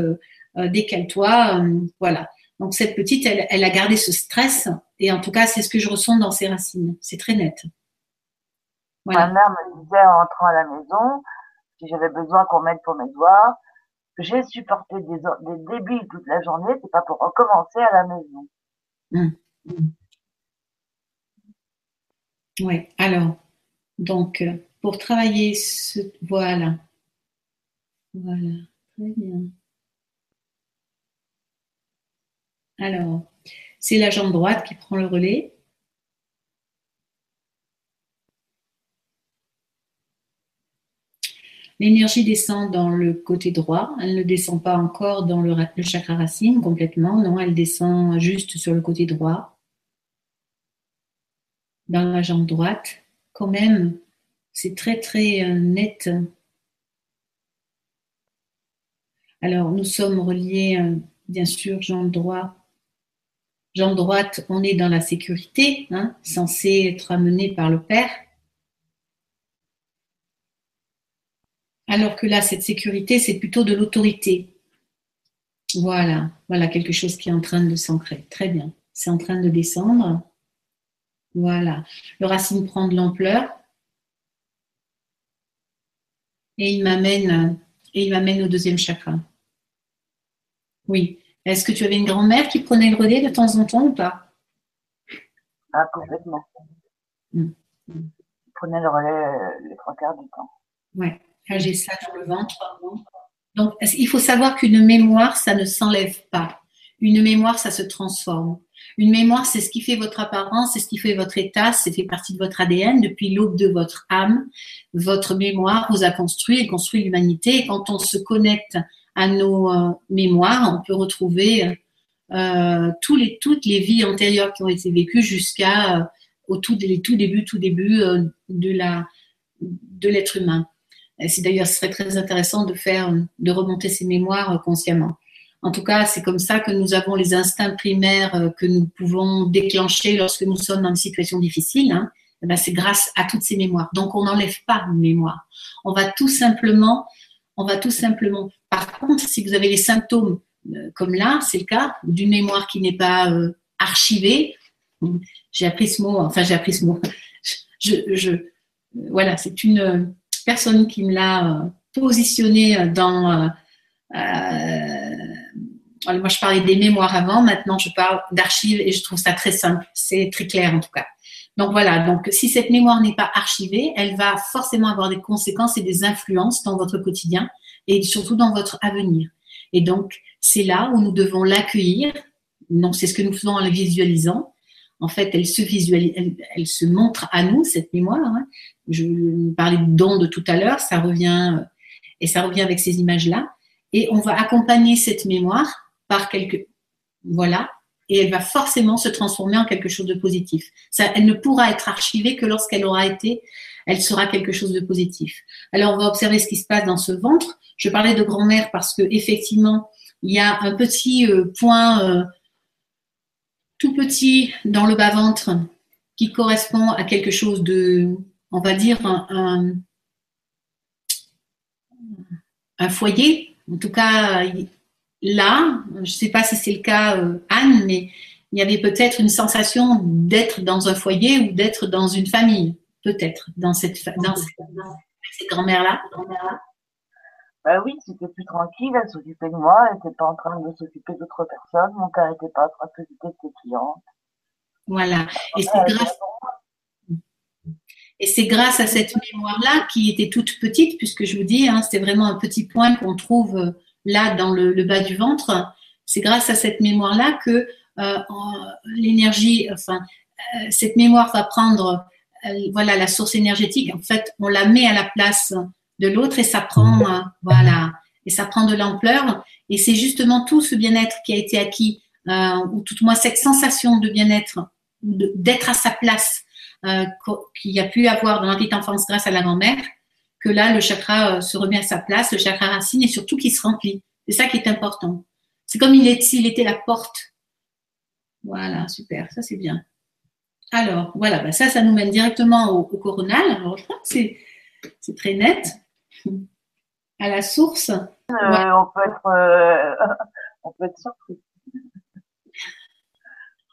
décale-toi, euh, voilà. Donc cette petite, elle, a gardé ce stress, et en tout cas, c'est ce que je ressens dans ses racines. C'est très net. Ma mère me disait en entrant à la maison, si j'avais besoin qu'on m'aide pour mes devoirs, j'ai supporté des, des débits toute la journée, c'est pas pour recommencer à la maison. Hum. Oui, alors, donc, euh, pour travailler ce. Voilà. Voilà, très bien. Alors, c'est la jambe droite qui prend le relais. L'énergie descend dans le côté droit, elle ne descend pas encore dans le, chakra racine complètement, non, elle descend juste sur le côté droit, dans la jambe droite. Quand même, c'est très très euh, net. Alors, nous sommes reliés, euh, bien sûr, jambe droite. Jambe droite, on est dans la sécurité, hein, censé être amené par le Père. Alors que là, cette sécurité, c'est plutôt de l'autorité. Voilà, voilà quelque chose qui est en train de s'ancrer. Très bien. C'est en train de descendre. Voilà. Le racine prend de l'ampleur. Et il m'amène et il m'amène au deuxième chakra. Oui. Est-ce que tu avais une grand-mère qui prenait le relais de temps en temps ou pas? Ah, complètement. Hmm. Il prenait le relais euh, les trois quarts du temps. Ouais j'ai ça dans le ventre. Donc, il faut savoir qu'une mémoire, ça ne s'enlève pas. Une mémoire, ça se transforme. Une mémoire, c'est ce qui fait votre apparence, c'est ce qui fait votre état, c'est fait partie de votre ADN depuis l'aube de votre âme. Votre mémoire vous a construit et construit l'humanité. Et quand on se connecte à nos euh, mémoires, on peut retrouver euh, tous les, toutes les vies antérieures qui ont été vécues jusqu'à euh, au tout, début, tout début de la de l'être humain. C'est d'ailleurs, ce serait très intéressant de faire, de remonter ces mémoires consciemment. En tout cas, c'est comme ça que nous avons les instincts primaires que nous pouvons déclencher lorsque nous sommes dans une situation difficile. Hein. Eh ben, c'est grâce à toutes ces mémoires. Donc, on n'enlève pas une mémoire. On va tout simplement, on va tout simplement. Par contre, si vous avez les symptômes euh, comme là, c'est le cas d'une mémoire qui n'est pas euh, archivée. J'ai appris ce mot. Enfin, j'ai appris ce mot. Je voilà, c'est une personne qui me l'a euh, positionné dans. Euh, euh, moi, je parlais des mémoires avant, maintenant je parle d'archives et je trouve ça très simple, c'est très clair en tout cas. Donc voilà, donc si cette mémoire n'est pas archivée, elle va forcément avoir des conséquences et des influences dans votre quotidien et surtout dans votre avenir. Et donc c'est là où nous devons l'accueillir. Donc c'est ce que nous faisons en la visualisant. En fait, elle se visualise, elle, se montre à nous cette mémoire. Hein. Je parlais d'ondes tout à l'heure, ça revient et ça revient avec ces images-là. Et on va accompagner cette mémoire par quelques voilà, et elle va forcément se transformer en quelque chose de positif. Elle ne pourra être archivée que lorsqu'elle aura été, elle sera quelque chose de positif. Alors on va observer ce qui se passe dans ce ventre. Je parlais de grand-mère parce que effectivement, il y a un petit euh, point euh, tout petit dans le bas ventre qui correspond à quelque chose de on va dire, un, foyer. En tout cas, là, je ne sais pas si c'est le cas, euh, Anne, mais il y avait peut-être une sensation d'être dans un foyer ou d'être dans une famille, peut-être, dans cette, dans cette, grand-mère-là. bah oui, c'était plus tranquille, elle s'occupait de moi, elle n'était pas en train de s'occuper d'autres personnes, mon père n'était pas en train de s'occuper de ses clientes. Voilà, et c'est grâce, et c'est grâce à cette mémoire-là, qui était toute petite, puisque je vous dis, hein, c'était vraiment un petit point qu'on trouve euh, là dans le, bas du ventre. C'est grâce à cette mémoire-là que euh, l'énergie, enfin, euh, cette mémoire va prendre, voilà, la source énergétique. En fait, on la met à la place de l'autre et ça prend, voilà, et ça prend de l'ampleur. Et c'est justement tout ce bien-être qui a été acquis, ou tout moins cette sensation de bien-être, d'être à sa place euh, qu'il y a pu avoir dans la petite enfance grâce à la grand-mère, que là, le chakra euh, se remet à sa place, le chakra racine, et surtout qu'il se remplit. C'est ça qui est important. C'est comme s'il était la porte. Voilà, super, ça c'est bien. Alors, voilà, bah, ça, ça nous mène directement au, coronal. Alors, je crois que c'est, très net. À la source. Euh, on, peut être, on peut être surpris.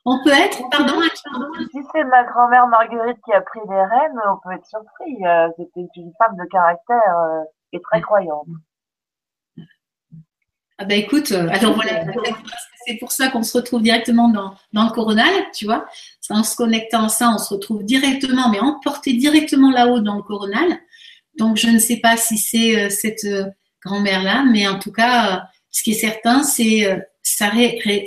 On peut être, pardon, Si c'est ma grand-mère Marguerite qui a pris les rênes, on peut être surpris. Euh, c'était une femme de caractère euh, et très croyante. Ah ben écoute, euh, alors voilà, c'est pour ça qu'on se retrouve directement dans, dans le coronal, tu vois. En se connectant à ça, on se retrouve directement, mais emporté directement là-haut dans le coronal. Donc je ne sais pas si c'est cette grand-mère-là, mais en tout cas, ce qui est certain, c'est ça,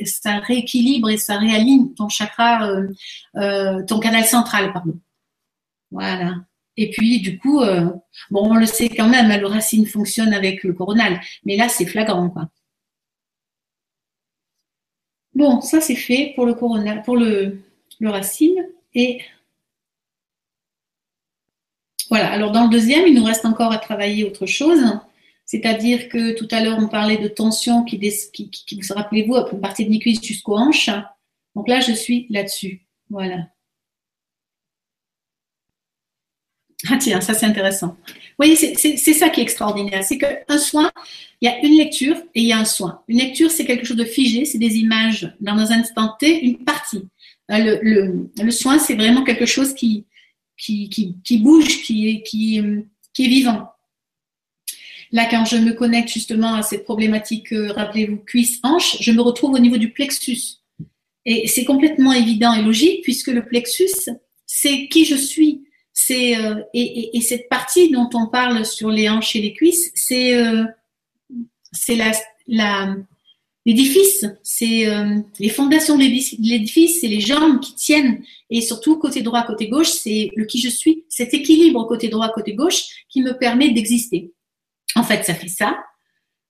ça, rééquilibre et ça réaligne ton chakra, ton canal central, pardon. Voilà. Et puis, du coup, bon, on le sait quand même, le racine fonctionne avec le coronal, mais là, c'est flagrant. Bon, ça c'est fait pour le corona, pour le, racine. Et voilà. Alors dans le deuxième, il nous reste encore à travailler autre chose. C'est-à-dire que tout à l'heure, on parlait de tension qui, qui, qui, rappelez-vous, à partir de mi-cuisse jusqu'aux hanches. Donc là, je suis là-dessus. Voilà. Ah tiens, ça c'est intéressant. Vous voyez, c'est ça qui est extraordinaire. C'est qu'un soin, il y a une lecture et il y a un soin. Une lecture, c'est quelque chose de figé, c'est des images dans un instant T, une partie. Euh, le, soin, c'est vraiment quelque chose qui, qui, qui, bouge, qui qui, qui est vivant. Là, quand je me connecte justement à cette problématique, rappelez-vous, cuisse-hanche, je me retrouve au niveau du plexus. Et c'est complètement évident et logique puisque le plexus, c'est qui je suis c'est euh, et, cette partie dont on parle sur les hanches et les cuisses, c'est euh, c'est la, l'édifice, c'est euh, les fondations de l'édifice, c'est les jambes qui tiennent et surtout côté droit, côté gauche, c'est le qui je suis, cet équilibre côté droit, côté gauche qui me permet d'exister. En fait, ça fait ça,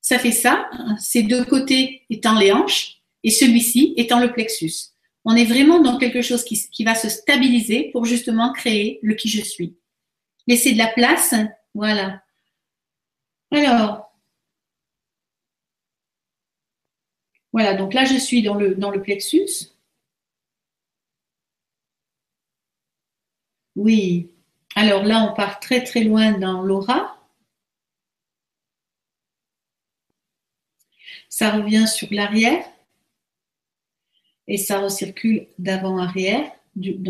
ça fait ça, ces deux côtés étant les hanches et celui-ci étant le plexus on est vraiment dans quelque chose qui, va se stabiliser pour justement créer le qui je suis. Laisser de la place, voilà. Alors, voilà, donc là je suis dans le, dans le plexus. Oui, alors là on part très très loin dans l'aura. Ça revient sur l'arrière et ça recircule d'avant-arrière,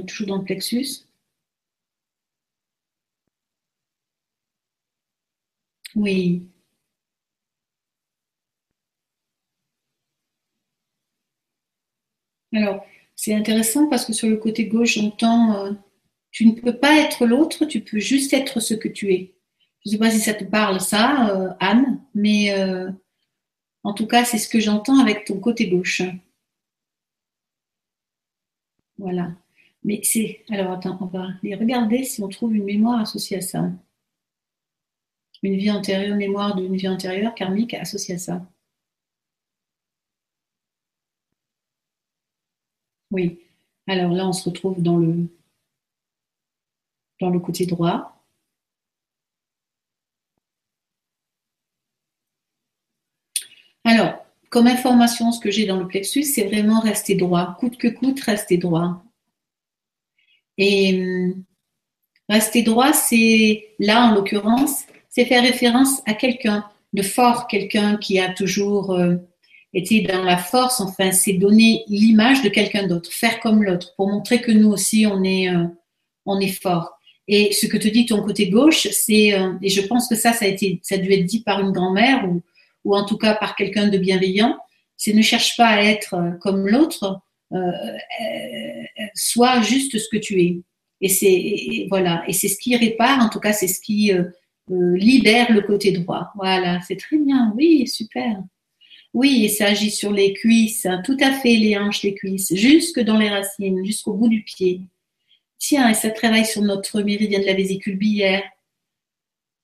toujours dans le plexus. Oui. Alors, c'est intéressant parce que sur le côté gauche, j'entends euh, tu ne peux pas être l'autre, tu peux juste être ce que tu es. Je ne sais pas si ça te parle ça, euh, Anne, mais euh, en tout cas, c'est ce que j'entends avec ton côté gauche. Voilà. Mais c'est. Alors attends, on va regarder si on trouve une mémoire associée à ça. Une vie antérieure, mémoire d'une vie antérieure karmique associée à ça. Oui. Alors là, on se retrouve dans le, dans le côté droit. Alors, comme information, ce que j'ai dans le plexus, c'est vraiment rester droit, coûte que coûte, rester droit. Et hum, rester droit, c'est là, en l'occurrence, c'est faire référence à quelqu'un de fort, quelqu'un qui a toujours euh, été dans la force, enfin, c'est donner l'image de quelqu'un d'autre, faire comme l'autre, pour montrer que nous aussi, on est, euh, on est fort. Et ce que te dit ton côté gauche, c'est, euh, et je pense que ça, ça a été, ça a dû être dit par une grand-mère ou, ou en tout cas par quelqu'un de bienveillant, c'est ne cherche pas à être euh, comme l'autre, euh, euh, sois juste ce que tu es. Et c'est voilà, et c'est ce qui répare, en tout cas, c'est ce qui libère le côté droit. Voilà, c'est très bien. Oui, super. Oui, et ça agit sur les cuisses, hein, tout à fait les hanches, les cuisses, jusque dans les racines, jusqu'au bout du pied. Tiens, et ça travaille sur notre méridien de la vésicule biliaire,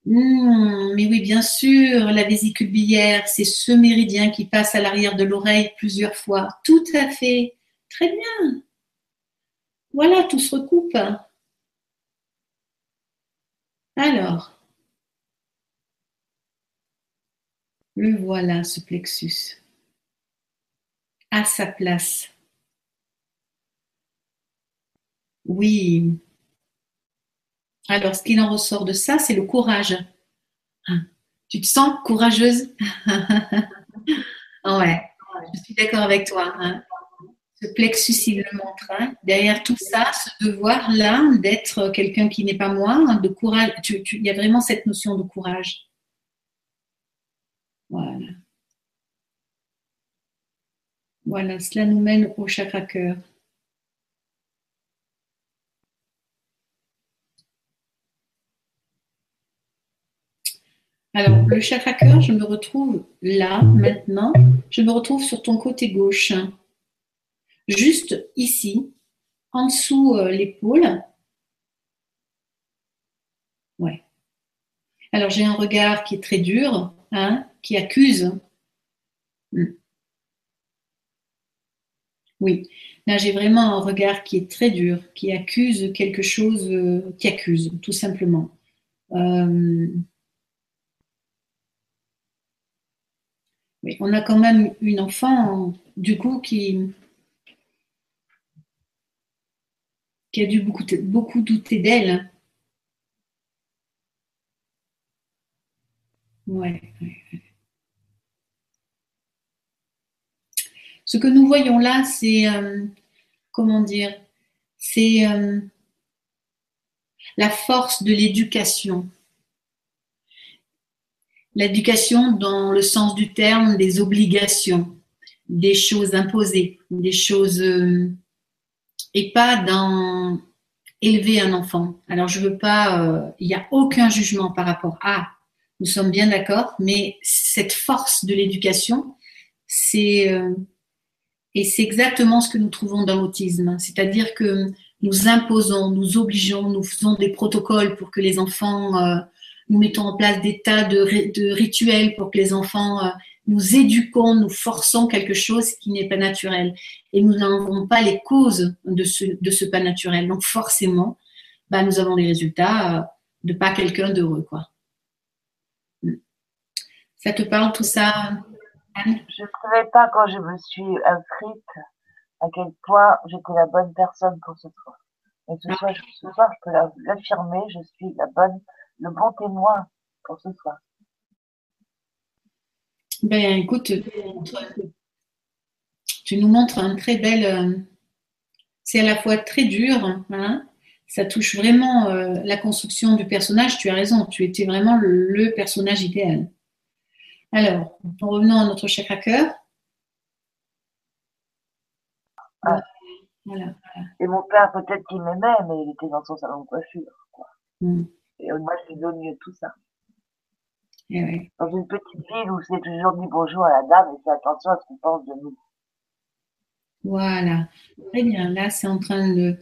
Hmm, mais oui, bien sûr, la vésicule biliaire, c'est ce méridien qui passe à l'arrière de l'oreille plusieurs fois. Tout à fait. Très bien. Voilà, tout se recoupe. Alors, le voilà, ce plexus, à sa place. Oui, alors, ce qu'il en ressort de ça, c'est le courage. Hein? Tu te sens courageuse? Ouais, je suis d'accord avec toi. Hein. Ce plexus, il le montre. Hein. Derrière tout ça, ce devoir-là d'être quelqu'un qui n'est pas moi, de courage, il y a vraiment cette notion de courage. Voilà. Voilà, cela nous mène au chakra cœur. Alors, le chakra cœur, je me retrouve là, maintenant. Je me retrouve sur ton côté gauche. Juste ici, en dessous euh, l'épaule. Ouais. Alors, j'ai un regard qui est très dur, hein, qui accuse. Hmm. Oui, là j'ai vraiment un regard qui est très dur, qui accuse quelque chose, euh, qui accuse, tout simplement. Euh, on a quand même une enfant, du coup, qui, qui a dû beaucoup, douter d'elle. Ouais, Ce que nous voyons là, c'est, euh, comment dire, c'est euh, la force de l'éducation. L'éducation dans le sens du terme des obligations, des choses imposées, des choses euh, et pas dans élever un enfant. Alors je veux pas, euh, il n'y a aucun jugement par rapport à, nous sommes bien d'accord, mais cette force de l'éducation, c'est euh, et c'est exactement ce que nous trouvons dans l'autisme, c'est-à-dire que nous imposons, nous obligeons, nous faisons des protocoles pour que les enfants nous mettons en place des tas de, rituels pour que les enfants euh, nous éduquons, nous forçons quelque chose qui n'est pas naturel. Et nous n'avons pas les causes de ce, de ce pas naturel. Donc forcément, bah, nous avons des résultats euh, de pas quelqu'un d'heureux. quoi. Ça te parle tout ça, Anne? Je ne savais pas quand je me suis inscrite à quel point j'étais la bonne personne pour ce soir. Et ce, soir, ce soir, je peux l'affirmer, je suis la bonne le bon témoin pour ce soir Ben écoute, tu nous montres un très bel. Euh, c'est à la fois très dur, hein, ça touche vraiment euh, la construction du personnage. Tu as raison, tu étais vraiment le, personnage idéal. Alors, en revenant à notre chakra cœur. Ah. Voilà, Et mon père, peut-être qu'il m'aimait, mais il était dans son salon de coiffure. Quoi. Hmm. Et moi, je lui donne tout ça. Eh Dans une petite ville où c'est toujours dit bonjour à la dame et fait attention à ce qu'on pense de nous. Voilà. Très bien. Là, c'est en train de.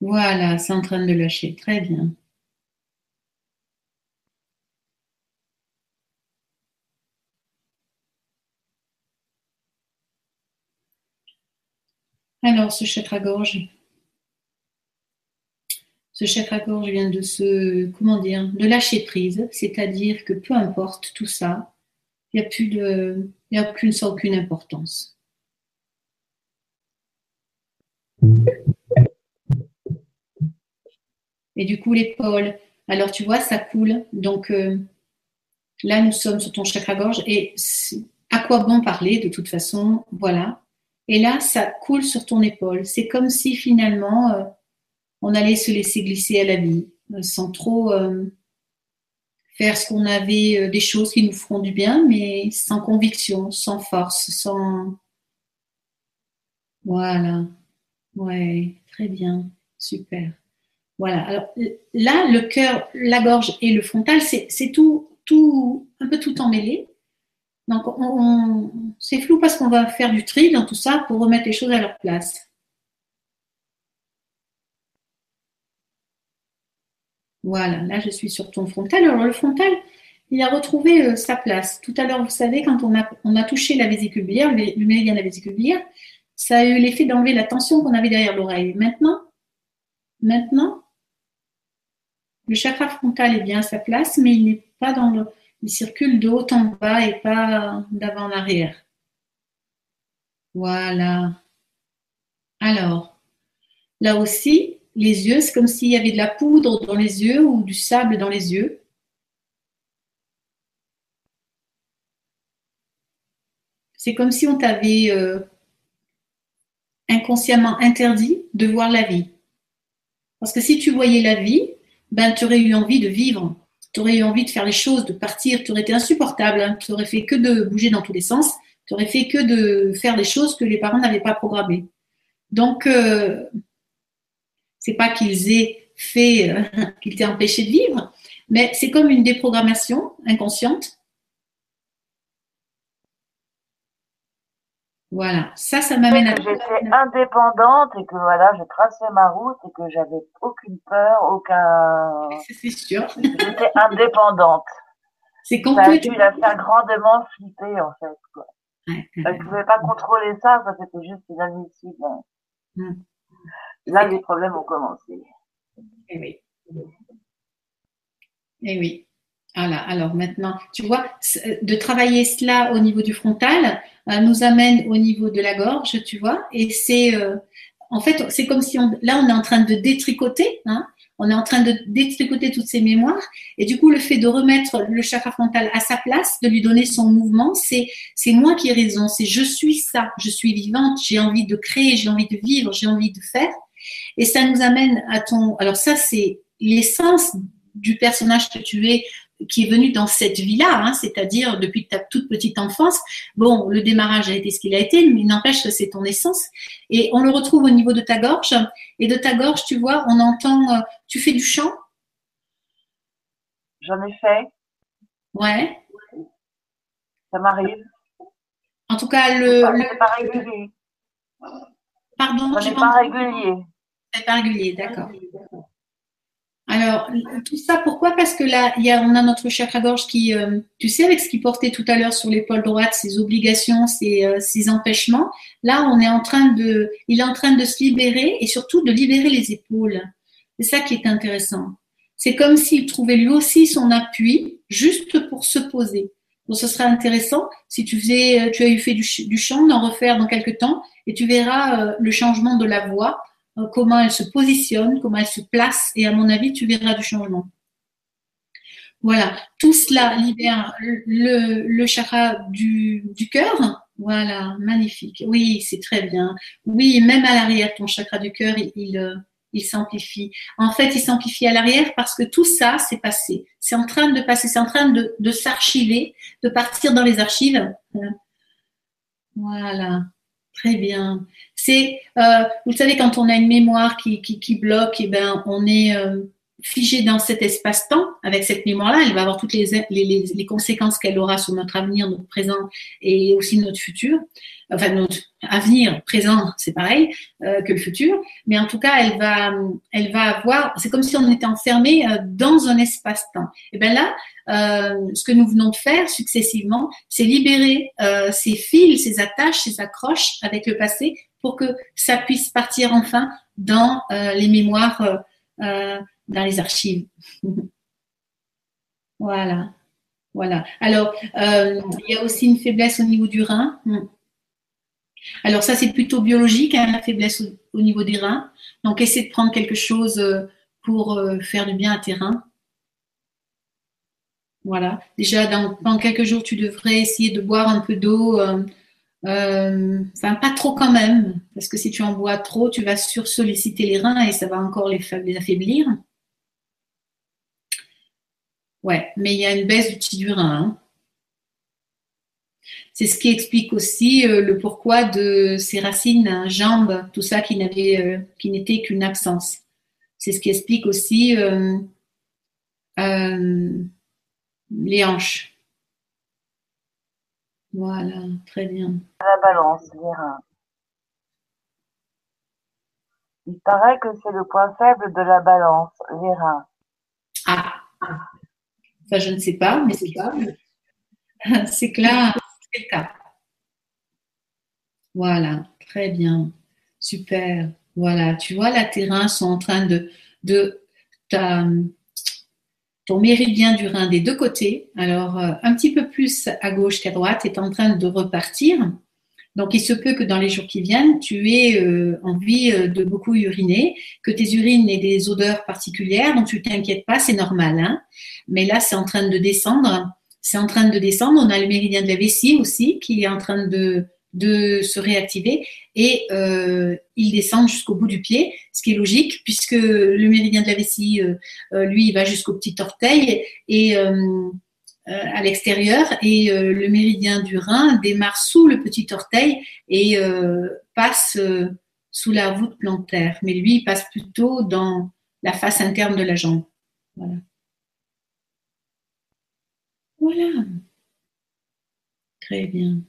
Voilà, c'est en train de lâcher. Très bien. Alors, ce chakra-gorge, ce chakra-gorge vient de se, comment dire, de lâcher prise, c'est-à-dire que peu importe tout ça, il n'y a plus de, il a plus sans aucune importance. Et du coup, l'épaule, alors tu vois, ça coule. Donc euh, là, nous sommes sur ton chakra-gorge et à quoi bon parler de toute façon, voilà. Et là, ça coule sur ton épaule. C'est comme si finalement, euh, on allait se laisser glisser à la vie euh, sans trop euh, faire ce qu'on avait, euh, des choses qui nous feront du bien, mais sans conviction, sans force, sans... Voilà. Ouais, très bien. Super. Voilà. Alors là, le cœur, la gorge et le frontal, c'est tout, tout, un peu tout emmêlé. Donc, c'est flou parce qu'on va faire du tri dans tout ça pour remettre les choses à leur place. Voilà, là je suis sur ton frontal. Alors le frontal, il a retrouvé euh, sa place. Tout à l'heure, vous savez, quand on a, on a touché la vésicule biliaire, le, méridien de la vésicule ça a eu l'effet d'enlever la tension qu'on avait derrière l'oreille. Maintenant, maintenant, le chakra frontal est bien à sa place, mais il n'est pas dans le. Il circule de haut en bas et pas d'avant en arrière. Voilà. Alors, là aussi, les yeux, c'est comme s'il y avait de la poudre dans les yeux ou du sable dans les yeux. C'est comme si on t'avait euh, inconsciemment interdit de voir la vie. Parce que si tu voyais la vie, ben, tu aurais eu envie de vivre, tu aurais eu envie de faire les choses, de partir, tu aurais été insupportable, hein. tu aurais fait que de bouger dans tous les sens, Tu aurais fait que de faire des choses que les parents n'avaient pas programmées. Donc, euh, c'est pas qu'ils aient fait, euh, qu'ils t'aient empêché de vivre, mais c'est comme une déprogrammation inconsciente. Voilà, ça, ça m'amène à. J'étais indépendante et que voilà, je traçais ma route et que j'avais aucune peur, aucun. C'est sûr. J'étais indépendante. C'est complètement. Ça a dû la faire grandement flipper en fait. Quoi. Elle ne pouvait pas contrôler ça, ça c'était juste inadmissible. Hmm. Là, les problèmes ont commencé. Eh oui. Eh oui. Voilà, alors maintenant, tu vois, de travailler cela au niveau du frontal euh, nous amène au niveau de la gorge, tu vois, et c'est, euh, en fait, c'est comme si on, là, on est en train de détricoter, hein, on est en train de détricoter toutes ces mémoires. Et du coup, le fait de remettre le chakra frontal à sa place, de lui donner son mouvement, c'est, c'est moi qui ai raison. C'est je suis ça. Je suis vivante. J'ai envie de créer. J'ai envie de vivre. J'ai envie de faire. Et ça nous amène à ton, alors ça, c'est l'essence du personnage que tu es qui est venu dans cette vie-là, hein, c'est-à-dire depuis ta toute petite enfance. Bon, le démarrage a été ce qu'il a été, mais n'empêche que c'est ton essence. Et on le retrouve au niveau de ta gorge. Et de ta gorge, tu vois, on entend. Euh, tu fais du chant? J'en ai fait. Ouais. Ça m'arrive. En tout cas, le. C'est pas régulier. Pardon, c'est pas régulier. Régulier, d'accord. Alors, tout ça, pourquoi? Parce que là, y a, on a notre chakra-gorge qui, euh, tu sais, avec ce qu'il portait tout à l'heure sur l'épaule droite, ses obligations, ses, euh, ses, empêchements, là, on est en train de, il est en train de se libérer et surtout de libérer les épaules. C'est ça qui est intéressant. C'est comme s'il trouvait lui aussi son appui juste pour se poser. Donc, ce serait intéressant si tu faisais, euh, tu as eu fait du, du chant, d'en refaire dans quelques temps et tu verras le changement de la voix comment elle se positionne, comment elle se place, et à mon avis, tu verras du changement. Voilà, tout cela libère le, chakra du, cœur. Voilà, magnifique. Oui, c'est très bien. Oui, même à l'arrière, ton chakra du cœur, euh, il s'amplifie. En fait, il s'amplifie à l'arrière parce que tout ça, c'est passé. C'est en train de passer, c'est en train de s'archiver, de partir dans les archives. Voilà. Très bien. C'est, euh, vous savez, quand on a une mémoire qui, qui, bloque, et eh ben, on est euh, figé dans cet espace-temps. Avec cette mémoire-là, elle va avoir toutes les, les, les, conséquences qu'elle aura sur notre avenir, notre présent et aussi notre futur. Enfin, notre avenir, présent, c'est pareil euh, que le futur. Mais en tout cas, elle va, elle va avoir. C'est comme si on était enfermé dans un espace-temps. Et ben là, euh, ce que nous venons de faire successivement, c'est libérer euh, ces fils, ces attaches, ces accroches avec le passé pour que ça puisse partir enfin dans euh, les mémoires, dans les archives. voilà. Voilà. Alors, il y a aussi une faiblesse au niveau du rein. Hmm. Alors ça, c'est plutôt biologique, hein, la faiblesse au, niveau des reins. Donc, essaie de prendre quelque chose pour faire du bien à tes reins. Voilà. Déjà, dans, quelques jours, tu devrais essayer de boire un peu d'eau. Euh, euh, enfin, pas trop quand même, parce que si tu en bois trop, tu vas sursolliciter les reins et ça va encore les, affaiblir. Ouais, mais il y a une baisse du petit du rein. Hein. C'est ce qui explique aussi euh, le pourquoi de ces racines, hein, jambes, tout ça qui n'avait, qui n'était qu'une absence. C'est ce qui explique aussi les hanches. Voilà, très bien. La balance, les reins. Il paraît que c'est le point faible de la balance, les reins. Ah, ça je ne sais pas, mais c'est pas. c'est clair, c'est. Voilà, très bien, super. Voilà, tu vois, là, tes reins sont en train de, de méridien du rein des deux côtés, alors euh, un petit peu plus à gauche qu'à droite, est en train de repartir. Donc, il se peut que dans les jours qui viennent, tu aies euh, envie euh, de beaucoup uriner, que tes urines aient des odeurs particulières, donc tu t'inquiètes pas, c'est normal. Hein Mais là, c'est en train de descendre. C'est en train de descendre. On a le méridien de la vessie aussi qui est en train de, de se réactiver et euh, il descend jusqu'au bout du pied, ce qui est logique puisque le méridien de la vessie, euh, euh, lui, il va jusqu'au petit orteil et à l'extérieur et le méridien du rein démarre sous le petit orteil et passe sous la voûte plantaire. Mais lui, il passe plutôt dans la face interne de la jambe. Voilà. Voilà. Très bien.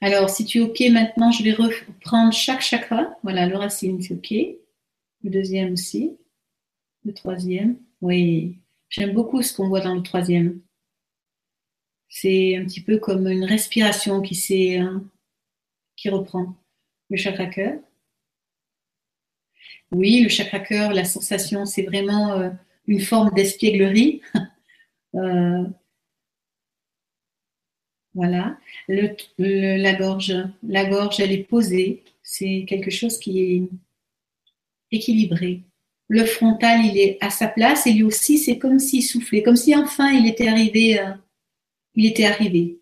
Alors, si tu es OK, maintenant, je vais reprendre chaque chakra. Voilà, le racine, c'est OK. Le deuxième aussi. Le troisième. Oui, j'aime beaucoup ce qu'on voit dans le troisième. C'est un petit peu comme une respiration qui, hein, qui reprend. Le chakra cœur. Oui, le chakra cœur, la sensation, c'est vraiment euh, une forme d'espièglerie. Euh, voilà. la gorge, la gorge, elle est posée. C'est quelque chose qui est équilibré. Le frontal, il est à sa place et lui aussi, c'est comme s'il soufflait, comme si enfin il était arrivé. Euh, il était arrivé.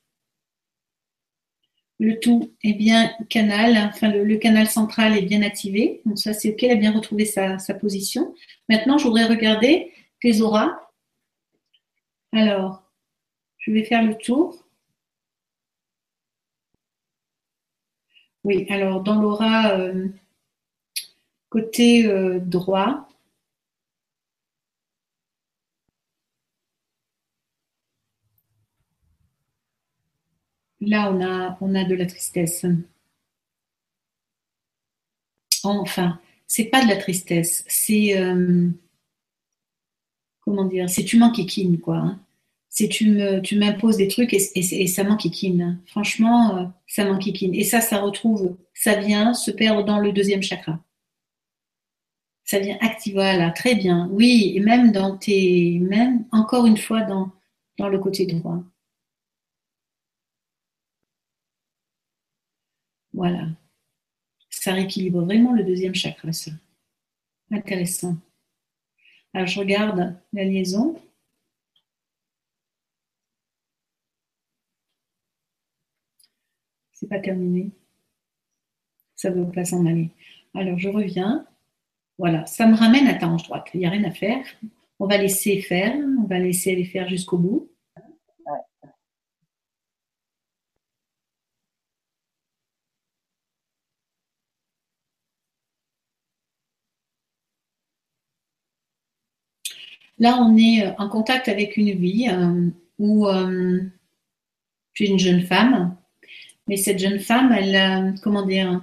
Le tout est bien canal, enfin le, canal central est bien activé. Donc ça, c'est ok, il a bien retrouvé sa, sa position. Maintenant, je voudrais regarder tes auras. Alors, je vais faire le tour. Oui, alors dans l'aura euh, côté euh, droit, là on a, on a de la tristesse. Enfin, c'est pas de la tristesse, c'est euh, comment dire, c'est tu m'enquiquines quoi. Hein tu m'imposes des trucs et, et, et ça. Franchement, euh, ça m'enquiquine. Et ça, ça retrouve, ça vient se perdre dans le deuxième chakra. Ça vient activer, voilà, très bien. Oui, et même dans tes, même encore une fois dans, dans le côté droit. Voilà. Ça rééquilibre vraiment le deuxième chakra, ça. Intéressant. Alors, je regarde la liaison. C'est pas terminé. Ça ne veut pas s'en aller. Alors je reviens. Voilà, ça me ramène à ta hanche droite. Il n'y a rien à faire. On va laisser faire. On va laisser aller faire jusqu'au bout. Là, on est en contact avec une vie euh, où euh, es une jeune femme mais cette jeune femme, elle, euh, comment dire,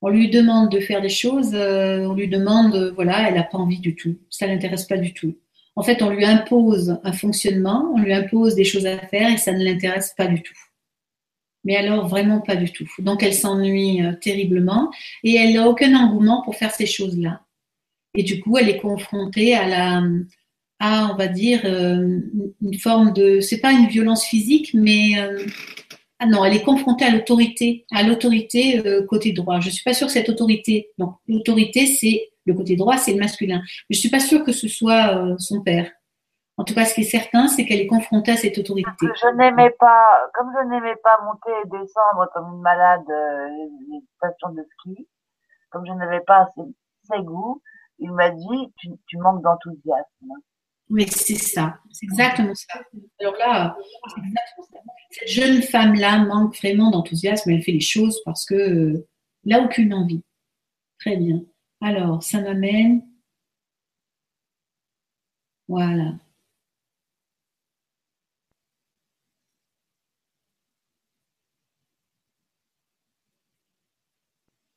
on lui demande de faire des choses, euh, on lui demande, euh, voilà, elle n'a pas envie du tout. Ça l'intéresse pas du tout. En fait, on lui impose un fonctionnement, on lui impose des choses à faire et ça ne l'intéresse pas du tout. Mais alors, vraiment pas du tout. Donc, elle s'ennuie terriblement et elle n'a aucun engouement pour faire ces choses-là. Et du coup, elle est confrontée à la, on va dire, une forme de, c'est pas une violence physique, mais ah non, elle est confrontée à l'autorité, à l'autorité euh, côté droit. Je suis pas sûre que cette autorité, donc l'autorité c'est le côté droit, c'est le masculin. Je suis pas sûre que ce soit euh, son père. En tout cas, ce qui est certain, c'est qu'elle est confrontée à cette autorité. Je n'aimais pas, comme je n'aimais pas monter et descendre comme une malade euh, les stations de ski, comme je n'avais pas assez, goûts, il m'a dit tu, tu manques d'enthousiasme. Oui, c'est ça, c'est exactement ça. Alors là, cette jeune femme-là manque vraiment d'enthousiasme, elle fait les choses parce que euh, n'a aucune envie. Très bien. Alors, ça m'amène. Voilà.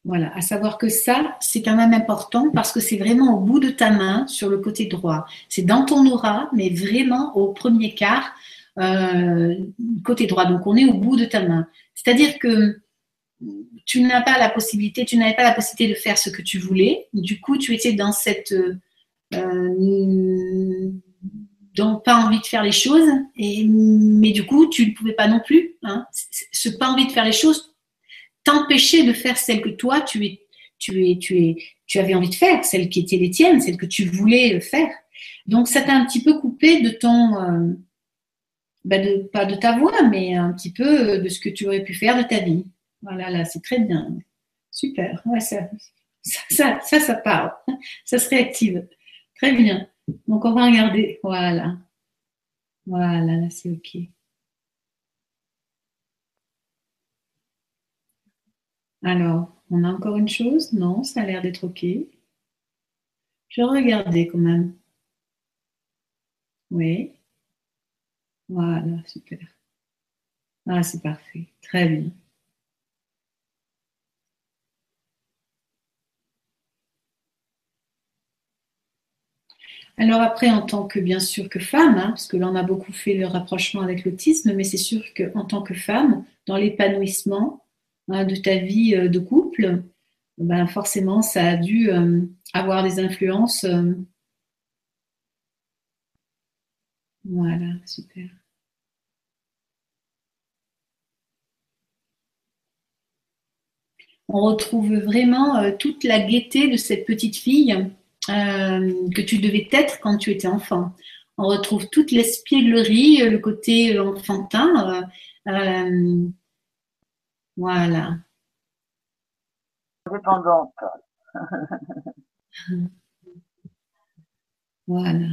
Voilà, à savoir que ça, c'est quand même important parce que c'est vraiment au bout de ta main sur le côté droit. C'est dans ton aura, mais vraiment au premier quart euh, côté droit. Donc on est au bout de ta main. C'est-à-dire que tu n'as pas la possibilité, tu n'avais pas la possibilité de faire ce que tu voulais. Du coup, tu étais dans cette euh, donc pas envie de faire les choses, et, mais du coup, tu ne pouvais pas non plus. Hein, ce pas envie de faire les choses t'empêchait de faire celles que toi, tu, es, tu, es, tu, es, tu avais envie de faire, celles qui étaient les tiennes, celles que tu voulais faire. Donc, ça t'a un petit peu coupé de ton, euh, bah, de, pas de ta voix, mais un petit peu de ce que tu aurais pu faire de ta vie. Voilà, là, c'est très bien. Super. Ouais, ça, ça, ça, ça, parle. Ça se réactive. Très bien. Donc, on va regarder. Voilà. Voilà, là c'est OK. Alors, on a encore une chose? Non, ça a l'air d'être OK. Je vais regarder quand même. Oui. Voilà, super. Ah, c'est parfait. Très bien. Alors après, en tant que bien sûr que femme, hein, parce que là on a beaucoup fait le rapprochement avec l'autisme, mais c'est sûr qu'en tant que femme, dans l'épanouissement hein, de ta vie euh, de couple, ben forcément ça a dû euh, avoir des influences. Euh, voilà, super. On retrouve vraiment toute la gaieté de cette petite fille que tu devais être quand tu étais enfant. On retrouve toute l'espièglerie, le côté enfantin. Voilà. Dépendante. voilà.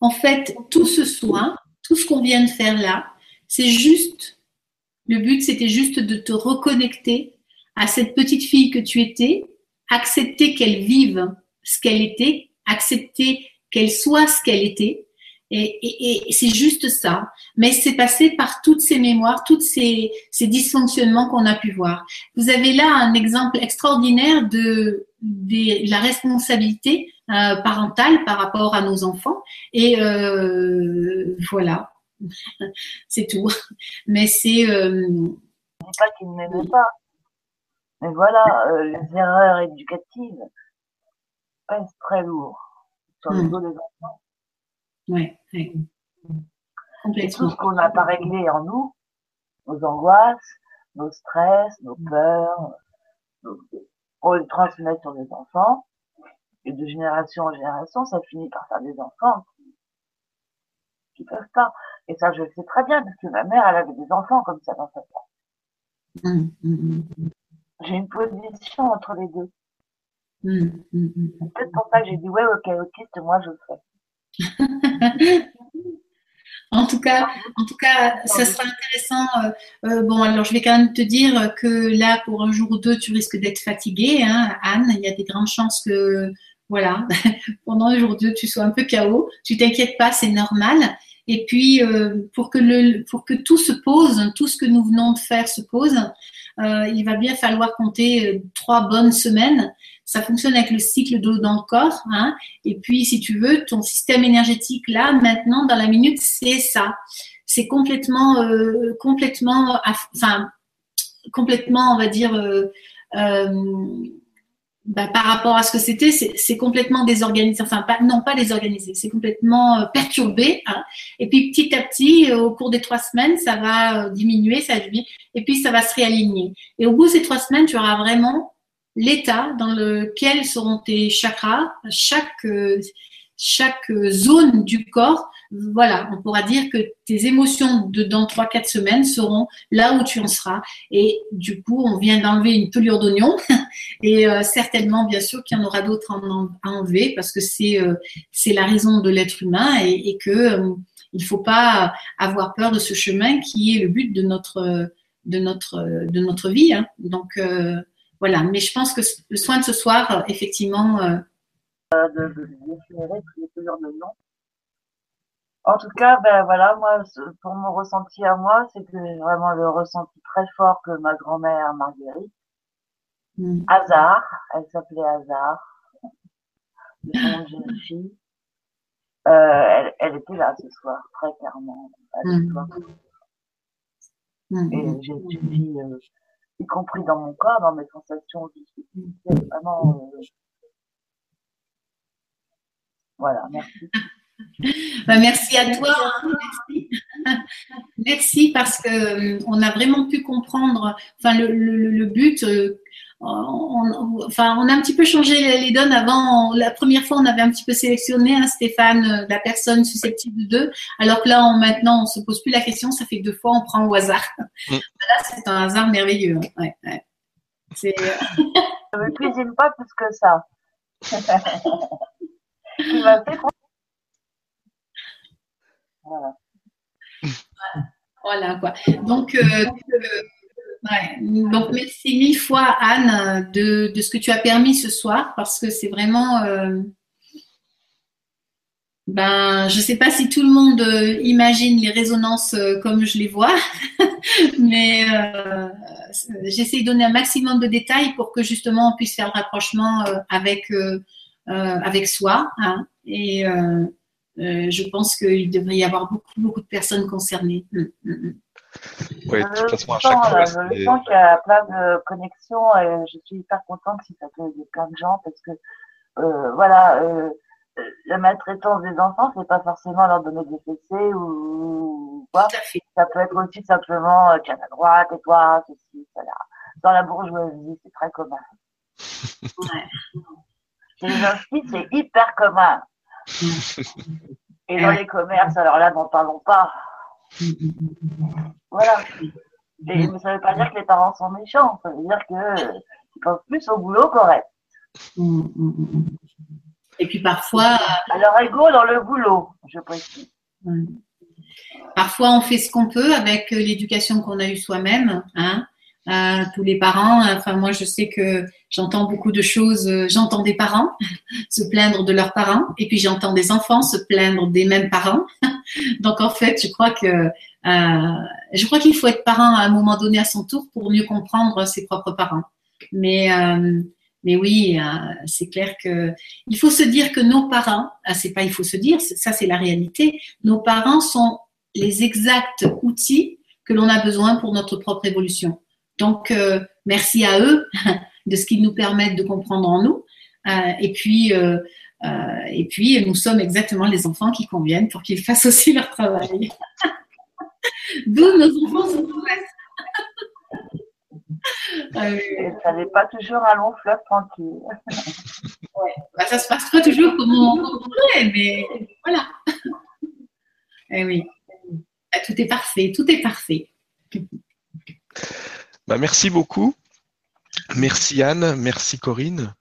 En fait, tout ce soin, tout ce qu'on vient de faire là, c'est juste, le but c'était juste de te reconnecter à cette petite fille que tu étais accepter qu'elle vive ce qu'elle était, accepter qu'elle soit ce qu'elle était. Et, c'est juste ça. Mais c'est passé par toutes ces mémoires, tous ces, dysfonctionnements qu'on a pu voir. Vous avez là un exemple extraordinaire de, la responsabilité euh, parentale par rapport à nos enfants. Et euh, voilà, c'est tout. Mais c'est. Euh, pas qu'ils ne m'aimaient pas. Mais voilà, euh, les erreurs éducatives pèsent très lourd sur le hmm. dos des enfants. Oui, Et tout ce qu'on n'a pas réglé en nous, nos angoisses, nos stress, nos peurs, on les transmet sur les enfants. Et de génération en génération, ça finit par faire des enfants qui ne peuvent pas. Et ça, je le sais très bien, parce que ma mère, elle avait des enfants comme ça dans sa tête. Hmm, hmm, j'ai une position entre les deux. Mmh, mmh, mmh. C'est peut-être pour ça que j'ai dit ouais, ok, autiste, moi je le fais. En tout cas, en ça sera intéressant. Euh, euh, bon, alors je vais quand même te dire que là, pour un jour ou deux, tu risques d'être fatiguée, hein, Anne. Il y a des grandes chances que, voilà, pendant un jour ou deux, tu sois un peu chaos. Tu t'inquiètes pas, c'est normal. Et puis, euh, pour que pour que tout se pose, tout ce que nous venons de faire se pose, euh, il va bien falloir compter euh, trois bonnes semaines. Ça fonctionne avec le cycle d'eau dans le corps. Hein. Et puis, si tu veux, ton système énergétique là, maintenant, dans la minute, c'est ça. C'est complètement, complètement, enfin, complètement, on va dire. Bah, par rapport à ce que c'était, c'est complètement désorganisé. Enfin, pas, non, pas désorganisé, c'est complètement perturbé. Hein. Et puis petit à petit, au cours des trois semaines, ça va diminuer, ça va et puis ça va se réaligner. Et au bout de ces trois semaines, tu auras vraiment l'état dans lequel seront tes chakras, chaque, chaque zone du corps. Voilà, on pourra dire que tes émotions de, dans trois, quatre semaines seront là où tu en seras. Et du coup, on vient d'enlever une pelure d'oignon. Et euh, certainement, bien sûr, qu'il y en aura d'autres à enlever parce que c'est euh, c'est la raison de l'être humain et, et que euh, il faut pas avoir peur de ce chemin qui est le but de notre de notre, de notre vie. Hein. Donc euh, voilà, mais je pense que le soin de ce soir, euh, effectivement. Euh, de, de, de nom. En tout cas, ben voilà, moi, pour mon ressenti à moi, c'est que j'ai vraiment le ressenti très fort que ma grand-mère Marguerite, mm. Hazard, elle s'appelait Hazard, une jeune fille, elle, elle, était là ce soir, très clairement. Elle Mmh, et mmh. j'ai suivi, euh, y compris dans mon corps, dans mes sensations, c'est vraiment. Euh... Voilà, merci. Bah, merci à toi. Hein, merci. merci. parce que euh, on a vraiment pu comprendre. Enfin, le, le, le but. Euh, on, enfin, on a un petit peu changé les donnes. Avant, la première fois, on avait un petit peu sélectionné hein, Stéphane, euh, la personne susceptible d'eux, alors que là, on, maintenant, on se pose plus la question. Ça fait deux fois, on prend au hasard. Mm. Là, c'est un hasard merveilleux. Hein. Ouais, ouais. C'est. Euh, Je ne cuisine pas plus que ça. Voilà. Quoi. Donc, euh, donc merci mille fois Anne de, ce que tu as permis ce soir parce que c'est vraiment euh, ben je sais pas si tout le monde euh, imagine les résonances comme je les vois, mais j'essaie de donner un maximum de détails pour que justement on puisse faire le rapprochement avec avec soi hein, et euh, je pense qu'il devrait y avoir beaucoup, beaucoup de personnes concernées. Mm, mm, mm. Oui, de toute façon, à chaque fois. Je sens qu'il y a plein de connexions et je suis hyper contente si ça peut aider plein de gens parce que, euh, voilà, euh, la maltraitance des enfants, c'est pas forcément leur donner des fessées ou quoi. Ça peut être aussi simplement, tiens, à droite, et toi, ceci, cela. Dans la bourgeoisie, c'est très commun. ouais. Les c'est hyper commun. Et dans les commerces, alors là, n'en parlons pas. Voilà. Et, mais ça ne veut pas dire que les parents sont méchants, ça veut dire qu'ils pensent plus au boulot correct. Et puis parfois. À leur ego dans le boulot, je précise. Parfois, on fait ce qu'on peut avec l'éducation qu'on a eue soi-même. Hein tous les parents. Enfin, moi, je sais que j'entends beaucoup de choses. Euh, j'entends des parents se plaindre de leurs parents, et puis j'entends des enfants se plaindre des mêmes parents. Donc, en fait, je crois que euh, je crois qu'il faut être parent à un moment donné à son tour pour mieux comprendre ses propres parents. Mais euh, mais oui, c'est clair que il faut se dire que nos parents, ah, c'est pas il faut se dire, ça c'est la réalité. Nos parents sont les exacts outils que l'on a besoin pour notre propre évolution. Donc, euh, merci à eux de ce qu'ils nous permettent de comprendre en nous. Euh, et puis, euh, et puis, nous sommes exactement les enfants qui conviennent pour qu'ils fassent aussi leur travail. D'où nos enfants sont ça n'est pas toujours un long fleuve tranquille. ouais. Bah, ça se passe pas toujours comme on, voudrait, mais voilà. Eh oui. Bah, tout est parfait, tout est parfait. Bah, merci beaucoup. Merci Anne, merci Corinne.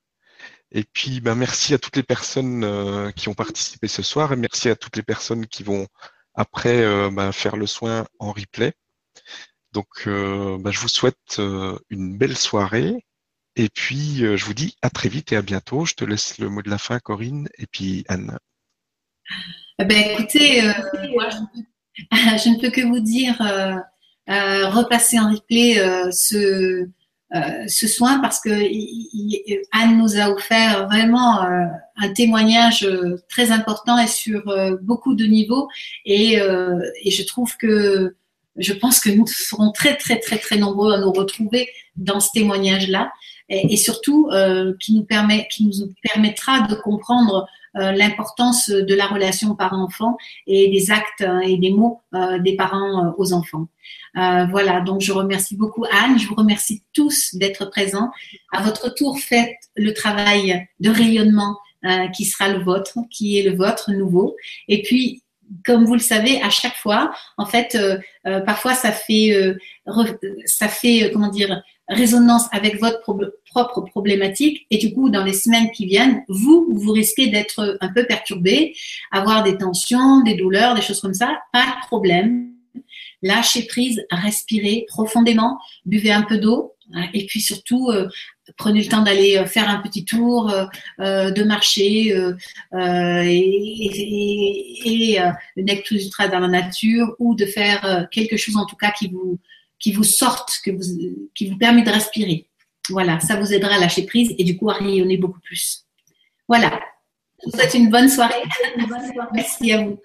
Et puis, bah, merci à toutes les personnes euh, qui ont participé ce soir et merci à toutes les personnes qui vont après euh, bah, faire le soin en replay. Donc, euh, je vous souhaite une belle soirée et puis je vous dis à très vite et à bientôt. Je te laisse le mot de la fin, Corinne, et puis Anne. Ben, écoutez, moi, je, ne peux que vous dire repasser en replay euh, ce, euh, ce soin parce que Anne nous a offert vraiment euh, un témoignage très important et sur beaucoup de niveaux. Et, je trouve que je pense que nous serons très très très très nombreux à nous retrouver dans ce témoignage là et, et surtout qui nous permet qui nous permettra de comprendre euh, l'importance de la relation parent-enfant et des actes hein, et des mots euh, des parents euh, aux enfants. voilà, donc je remercie beaucoup Anne, je vous remercie tous d'être présents. À votre tour, faites le travail de rayonnement qui sera le vôtre, qui est le vôtre nouveau. Et puis, comme vous le savez, à chaque fois, en fait, parfois ça fait, ça fait, comment dire, résonance avec votre propre problématique. Et du coup dans les semaines qui viennent vous vous risquez d'être un peu perturbé avoir des tensions des douleurs des choses comme ça. Pas de problème. Lâchez prise respirez profondément buvez un peu d'eau hein, et puis surtout euh, prenez le temps d'aller euh, faire un petit tour euh, de marcher et, et, et ultra dans la nature ou de faire quelque chose en tout cas qui vous qui vous sortent, que vous, qui vous permet de respirer. Voilà, ça vous aidera à lâcher prise et du coup à rayonner beaucoup plus. Voilà. Je vous souhaite une bonne soirée. Merci à vous.